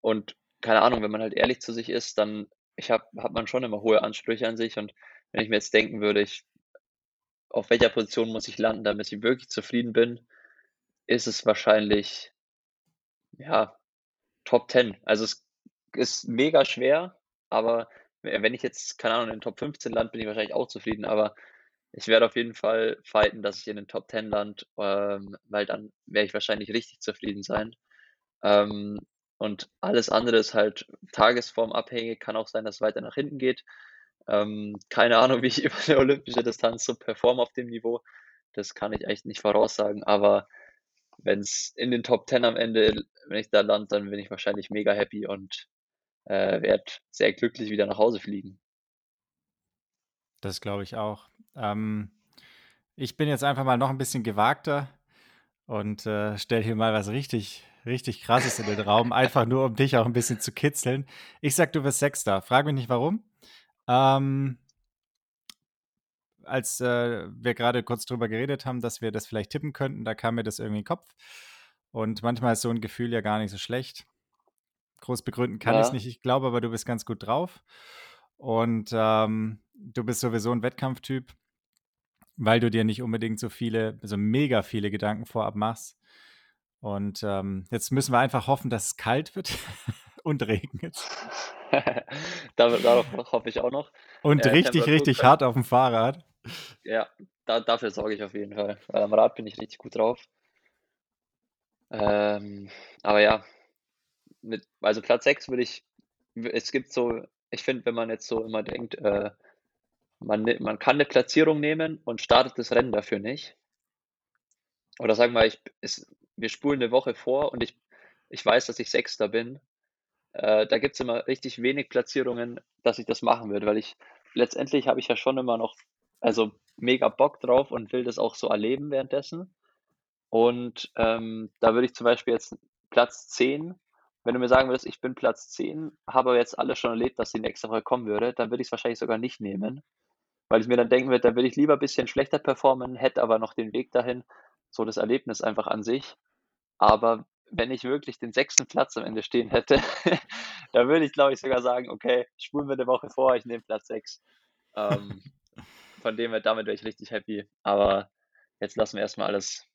und keine Ahnung, wenn man halt ehrlich zu sich ist, dann ich hab, hat man schon immer hohe Ansprüche an sich. Und wenn ich mir jetzt denken würde, ich, auf welcher Position muss ich landen, damit ich wirklich zufrieden bin, ist es wahrscheinlich, ja, Top 10. Also es ist mega schwer, aber wenn ich jetzt, keine Ahnung, in den Top 15 lande, bin ich wahrscheinlich auch zufrieden, aber ich werde auf jeden Fall fighten, dass ich in den Top 10 lande, ähm, weil dann werde ich wahrscheinlich richtig zufrieden sein. Ähm, und alles andere ist halt tagesformabhängig, kann auch sein, dass es weiter nach hinten geht. Ähm, keine Ahnung, wie ich über eine olympische Distanz so performe auf dem Niveau. Das kann ich echt nicht voraussagen, aber wenn es in den Top 10 am Ende, wenn ich da lande, dann bin ich wahrscheinlich mega happy und äh, werde sehr glücklich wieder nach Hause fliegen. Das glaube ich auch. Ähm, ich bin jetzt einfach mal noch ein bisschen gewagter und äh, stelle hier mal was richtig, richtig krasses in den Raum, einfach nur um dich auch ein bisschen zu kitzeln. Ich sag, du wirst Sechster. Frag mich nicht warum. Ähm, als äh, wir gerade kurz drüber geredet haben, dass wir das vielleicht tippen könnten, da kam mir das irgendwie in den Kopf. Und manchmal ist so ein Gefühl ja gar nicht so schlecht. Groß begründen kann ich es nicht. Ich glaube aber, du bist ganz gut drauf. Und ähm, du bist sowieso ein Wettkampftyp, weil du dir nicht unbedingt so viele, so mega viele Gedanken vorab machst. Und ähm, jetzt müssen wir einfach hoffen, dass es kalt wird und regnet. darauf, hoffe ich auch noch. Und äh, richtig, richtig hart auf dem Fahrrad. Ja, da, dafür sorge ich auf jeden Fall. Weil am Rad bin ich richtig gut drauf. Ähm, aber ja, mit, also Platz 6 würde ich, es gibt so, ich finde, wenn man jetzt so immer denkt, äh, man, man kann eine Platzierung nehmen und startet das Rennen dafür nicht. Oder sagen wir, ich, es, wir spulen eine Woche vor und ich, ich weiß, dass ich Sechster bin. Äh, da gibt es immer richtig wenig Platzierungen, dass ich das machen würde, weil ich letztendlich habe ich ja schon immer noch, also mega Bock drauf und will das auch so erleben währenddessen. Und ähm, da würde ich zum Beispiel jetzt Platz 10 wenn du mir sagen würdest, ich bin Platz 10, habe aber jetzt alles schon erlebt, dass die nächste Woche kommen würde, dann würde ich es wahrscheinlich sogar nicht nehmen. Weil ich mir dann denken würde, da würde ich lieber ein bisschen schlechter performen, hätte aber noch den Weg dahin, so das Erlebnis einfach an sich. Aber wenn ich wirklich den sechsten Platz am Ende stehen hätte, dann würde ich, glaube ich, sogar sagen, okay, spulen wir eine Woche vor, ich nehme Platz 6. Ähm, von dem her, damit wäre ich richtig happy. Aber jetzt lassen wir erstmal alles,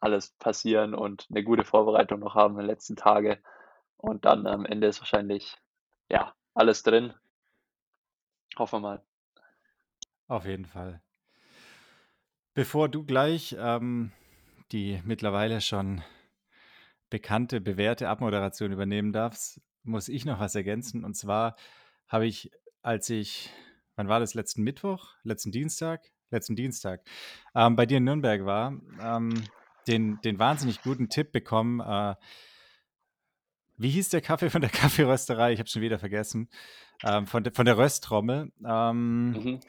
alles passieren und eine gute Vorbereitung noch haben in den letzten Tagen. Und dann am Ende ist wahrscheinlich, ja, alles drin. Hoffen wir mal. Auf jeden Fall. Bevor du gleich ähm, die mittlerweile schon bekannte, bewährte Abmoderation übernehmen darfst, muss ich noch was ergänzen. Und zwar habe ich, als ich, wann war das, letzten Mittwoch, letzten Dienstag, letzten Dienstag, ähm, bei dir in Nürnberg war, ähm, den, den wahnsinnig guten Tipp bekommen, äh, wie hieß der Kaffee von der Kaffeerösterei? Ich habe schon wieder vergessen. Ähm, von, de, von der Rösttrommel. Ähm, mhm.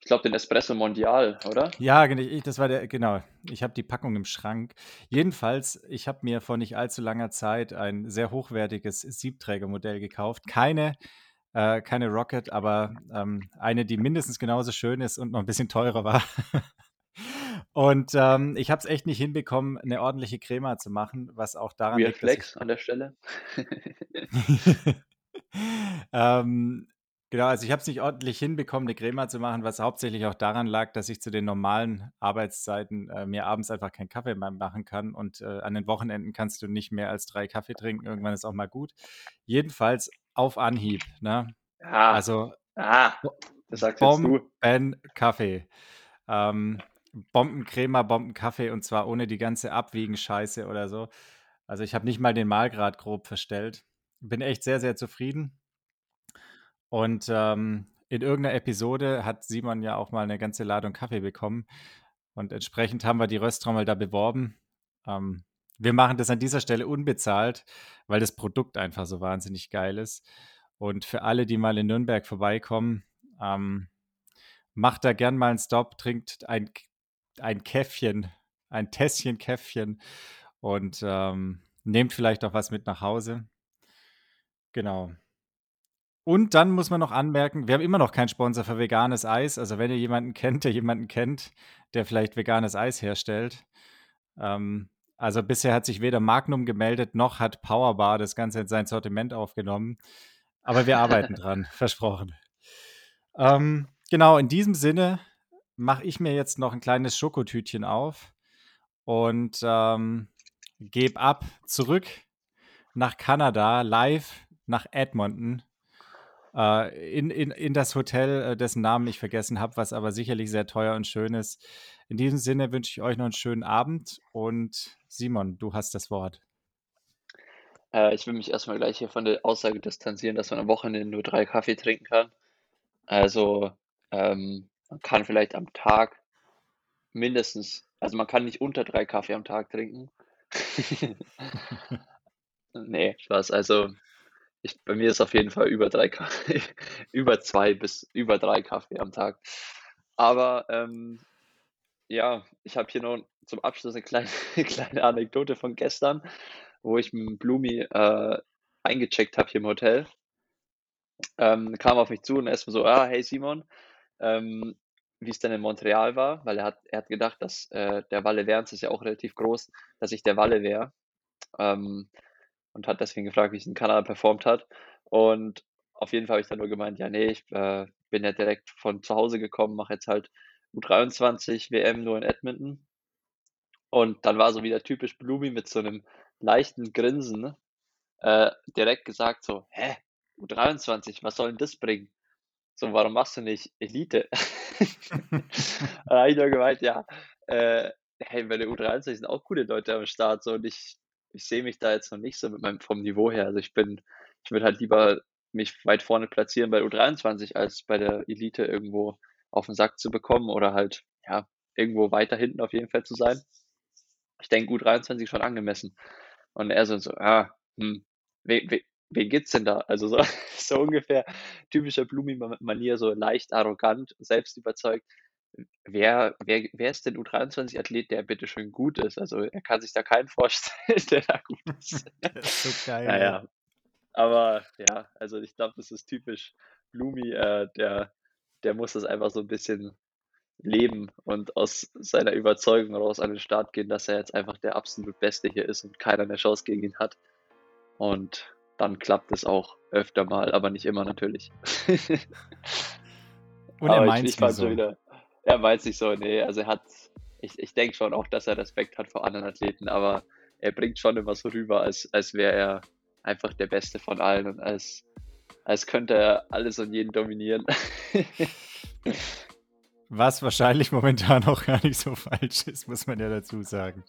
Ich glaube, den Espresso Mondial, oder? Ja, das war der, genau. Ich habe die Packung im Schrank. Jedenfalls, ich habe mir vor nicht allzu langer Zeit ein sehr hochwertiges Siebträgermodell gekauft. Keine, äh, keine Rocket, aber ähm, eine, die mindestens genauso schön ist und noch ein bisschen teurer war. Und ähm, ich habe es echt nicht hinbekommen, eine ordentliche Crema zu machen, was auch daran Real liegt. Flex an der Stelle. ähm, genau, also ich habe es nicht ordentlich hinbekommen, eine Crema zu machen, was hauptsächlich auch daran lag, dass ich zu den normalen Arbeitszeiten äh, mir abends einfach keinen Kaffee mehr machen kann. Und äh, an den Wochenenden kannst du nicht mehr als drei Kaffee trinken. Irgendwann ist auch mal gut. Jedenfalls auf Anhieb. Ne? Ja. Also ah, das sagst Bomben Kaffee. Ähm, Bombencrema, Bombenkaffee und zwar ohne die ganze Abwiegen-Scheiße oder so. Also ich habe nicht mal den Mahlgrad grob verstellt. Bin echt sehr, sehr zufrieden. Und ähm, in irgendeiner Episode hat Simon ja auch mal eine ganze Ladung Kaffee bekommen. Und entsprechend haben wir die Rösttrommel da beworben. Ähm, wir machen das an dieser Stelle unbezahlt, weil das Produkt einfach so wahnsinnig geil ist. Und für alle, die mal in Nürnberg vorbeikommen, ähm, macht da gern mal einen Stop, trinkt ein ein Käffchen, ein Tässchen Käffchen und ähm, nehmt vielleicht auch was mit nach Hause. Genau. Und dann muss man noch anmerken, wir haben immer noch keinen Sponsor für veganes Eis. Also wenn ihr jemanden kennt, der jemanden kennt, der vielleicht veganes Eis herstellt. Ähm, also bisher hat sich weder Magnum gemeldet, noch hat Powerbar das Ganze in sein Sortiment aufgenommen. Aber wir arbeiten dran, versprochen. Ähm, genau, in diesem Sinne mache ich mir jetzt noch ein kleines Schokotütchen auf und ähm, gebe ab zurück nach Kanada, live nach Edmonton, äh, in, in, in das Hotel, äh, dessen Namen ich vergessen habe, was aber sicherlich sehr teuer und schön ist. In diesem Sinne wünsche ich euch noch einen schönen Abend und Simon, du hast das Wort. Äh, ich will mich erstmal gleich hier von der Aussage distanzieren, dass man am Wochenende nur drei Kaffee trinken kann. Also ähm, man kann vielleicht am Tag mindestens, also man kann nicht unter drei Kaffee am Tag trinken. nee, Spaß. Also ich, bei mir ist auf jeden Fall über drei Kaffee, über zwei bis über drei Kaffee am Tag. Aber ähm, ja, ich habe hier noch zum Abschluss eine kleine, kleine Anekdote von gestern. wo ich mit Blumi äh, eingecheckt habe hier im Hotel. Ähm, kam auf mich zu und erstmal so, ah, hey Simon, ähm, wie es denn in Montreal war, weil er hat, er hat gedacht, dass äh, der Walle Werns ist ja auch relativ groß, dass ich der Walle wäre. Ähm, und hat deswegen gefragt, wie es in Kanada performt hat. Und auf jeden Fall habe ich dann nur gemeint, ja, nee, ich äh, bin ja direkt von zu Hause gekommen, mache jetzt halt U23 WM nur in Edmonton. Und dann war so wieder typisch Blumi mit so einem leichten Grinsen äh, direkt gesagt so, hä, U23, was soll denn das bringen? So, warum machst du nicht Elite? da habe ich nur gemeint, ja, äh, hey, bei der U23 sind auch coole Leute am Start, so, und ich, ich sehe mich da jetzt noch nicht so mit meinem, vom Niveau her. Also ich bin, ich würde halt lieber mich weit vorne platzieren bei U23, als bei der Elite irgendwo auf den Sack zu bekommen oder halt, ja, irgendwo weiter hinten auf jeden Fall zu sein. Ich denke, U23 schon angemessen. Und er so, so ah, hm, we, we, wen gibt's denn da? Also so, so ungefähr typischer Blumi-Manier, so leicht arrogant, selbst überzeugt. Wer, wer, wer ist denn U23-Athlet, der bitte schön gut ist? Also er kann sich da keinen vorstellen, der da gut ist. das ist so geil. Naja. Aber ja, also ich glaube, das ist typisch Blumi, äh, der, der muss das einfach so ein bisschen leben und aus seiner Überzeugung raus an den Start gehen, dass er jetzt einfach der absolut Beste hier ist und keiner eine Chance gegen ihn hat. Und dann klappt es auch öfter mal, aber nicht immer natürlich. Und er meint es so. Wieder, er meint sich so, nee, also er hat, ich, ich denke schon auch, dass er Respekt hat vor anderen Athleten, aber er bringt schon immer so rüber, als, als wäre er einfach der Beste von allen und als, als könnte er alles und jeden dominieren. Was wahrscheinlich momentan auch gar nicht so falsch ist, muss man ja dazu sagen.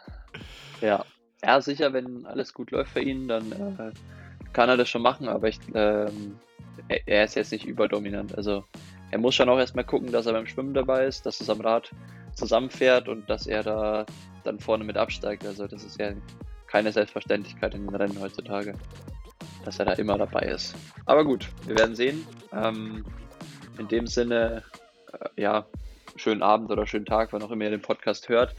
Ja, ja sicher, wenn alles gut läuft für ihn, dann äh, kann er das schon machen, aber ich, ähm, er, er, ist jetzt nicht überdominant. Also er muss schon auch erstmal gucken, dass er beim Schwimmen dabei ist, dass es am Rad zusammenfährt und dass er da dann vorne mit absteigt. Also das ist ja keine Selbstverständlichkeit in den Rennen heutzutage, dass er da immer dabei ist. Aber gut, wir werden sehen. Ähm, in dem Sinne, äh, ja, schönen Abend oder schönen Tag, wann auch immer ihr den Podcast hört.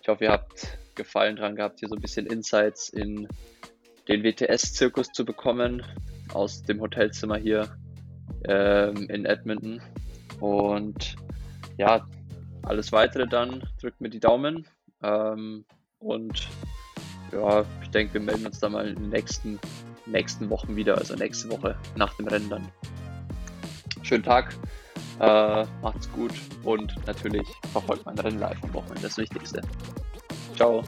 Ich hoffe, ihr habt Gefallen dran gehabt, hier so ein bisschen Insights in den WTS-Zirkus zu bekommen aus dem Hotelzimmer hier ähm, in Edmonton. Und ja, alles weitere dann drückt mir die Daumen. Ähm, und ja, ich denke, wir melden uns dann mal in den nächsten, nächsten Wochen wieder, also nächste Woche nach dem Rennen dann. Schönen Tag, äh, macht's gut und natürlich verfolgt mein Rennen live am Wochenende, das Wichtigste. Ciao.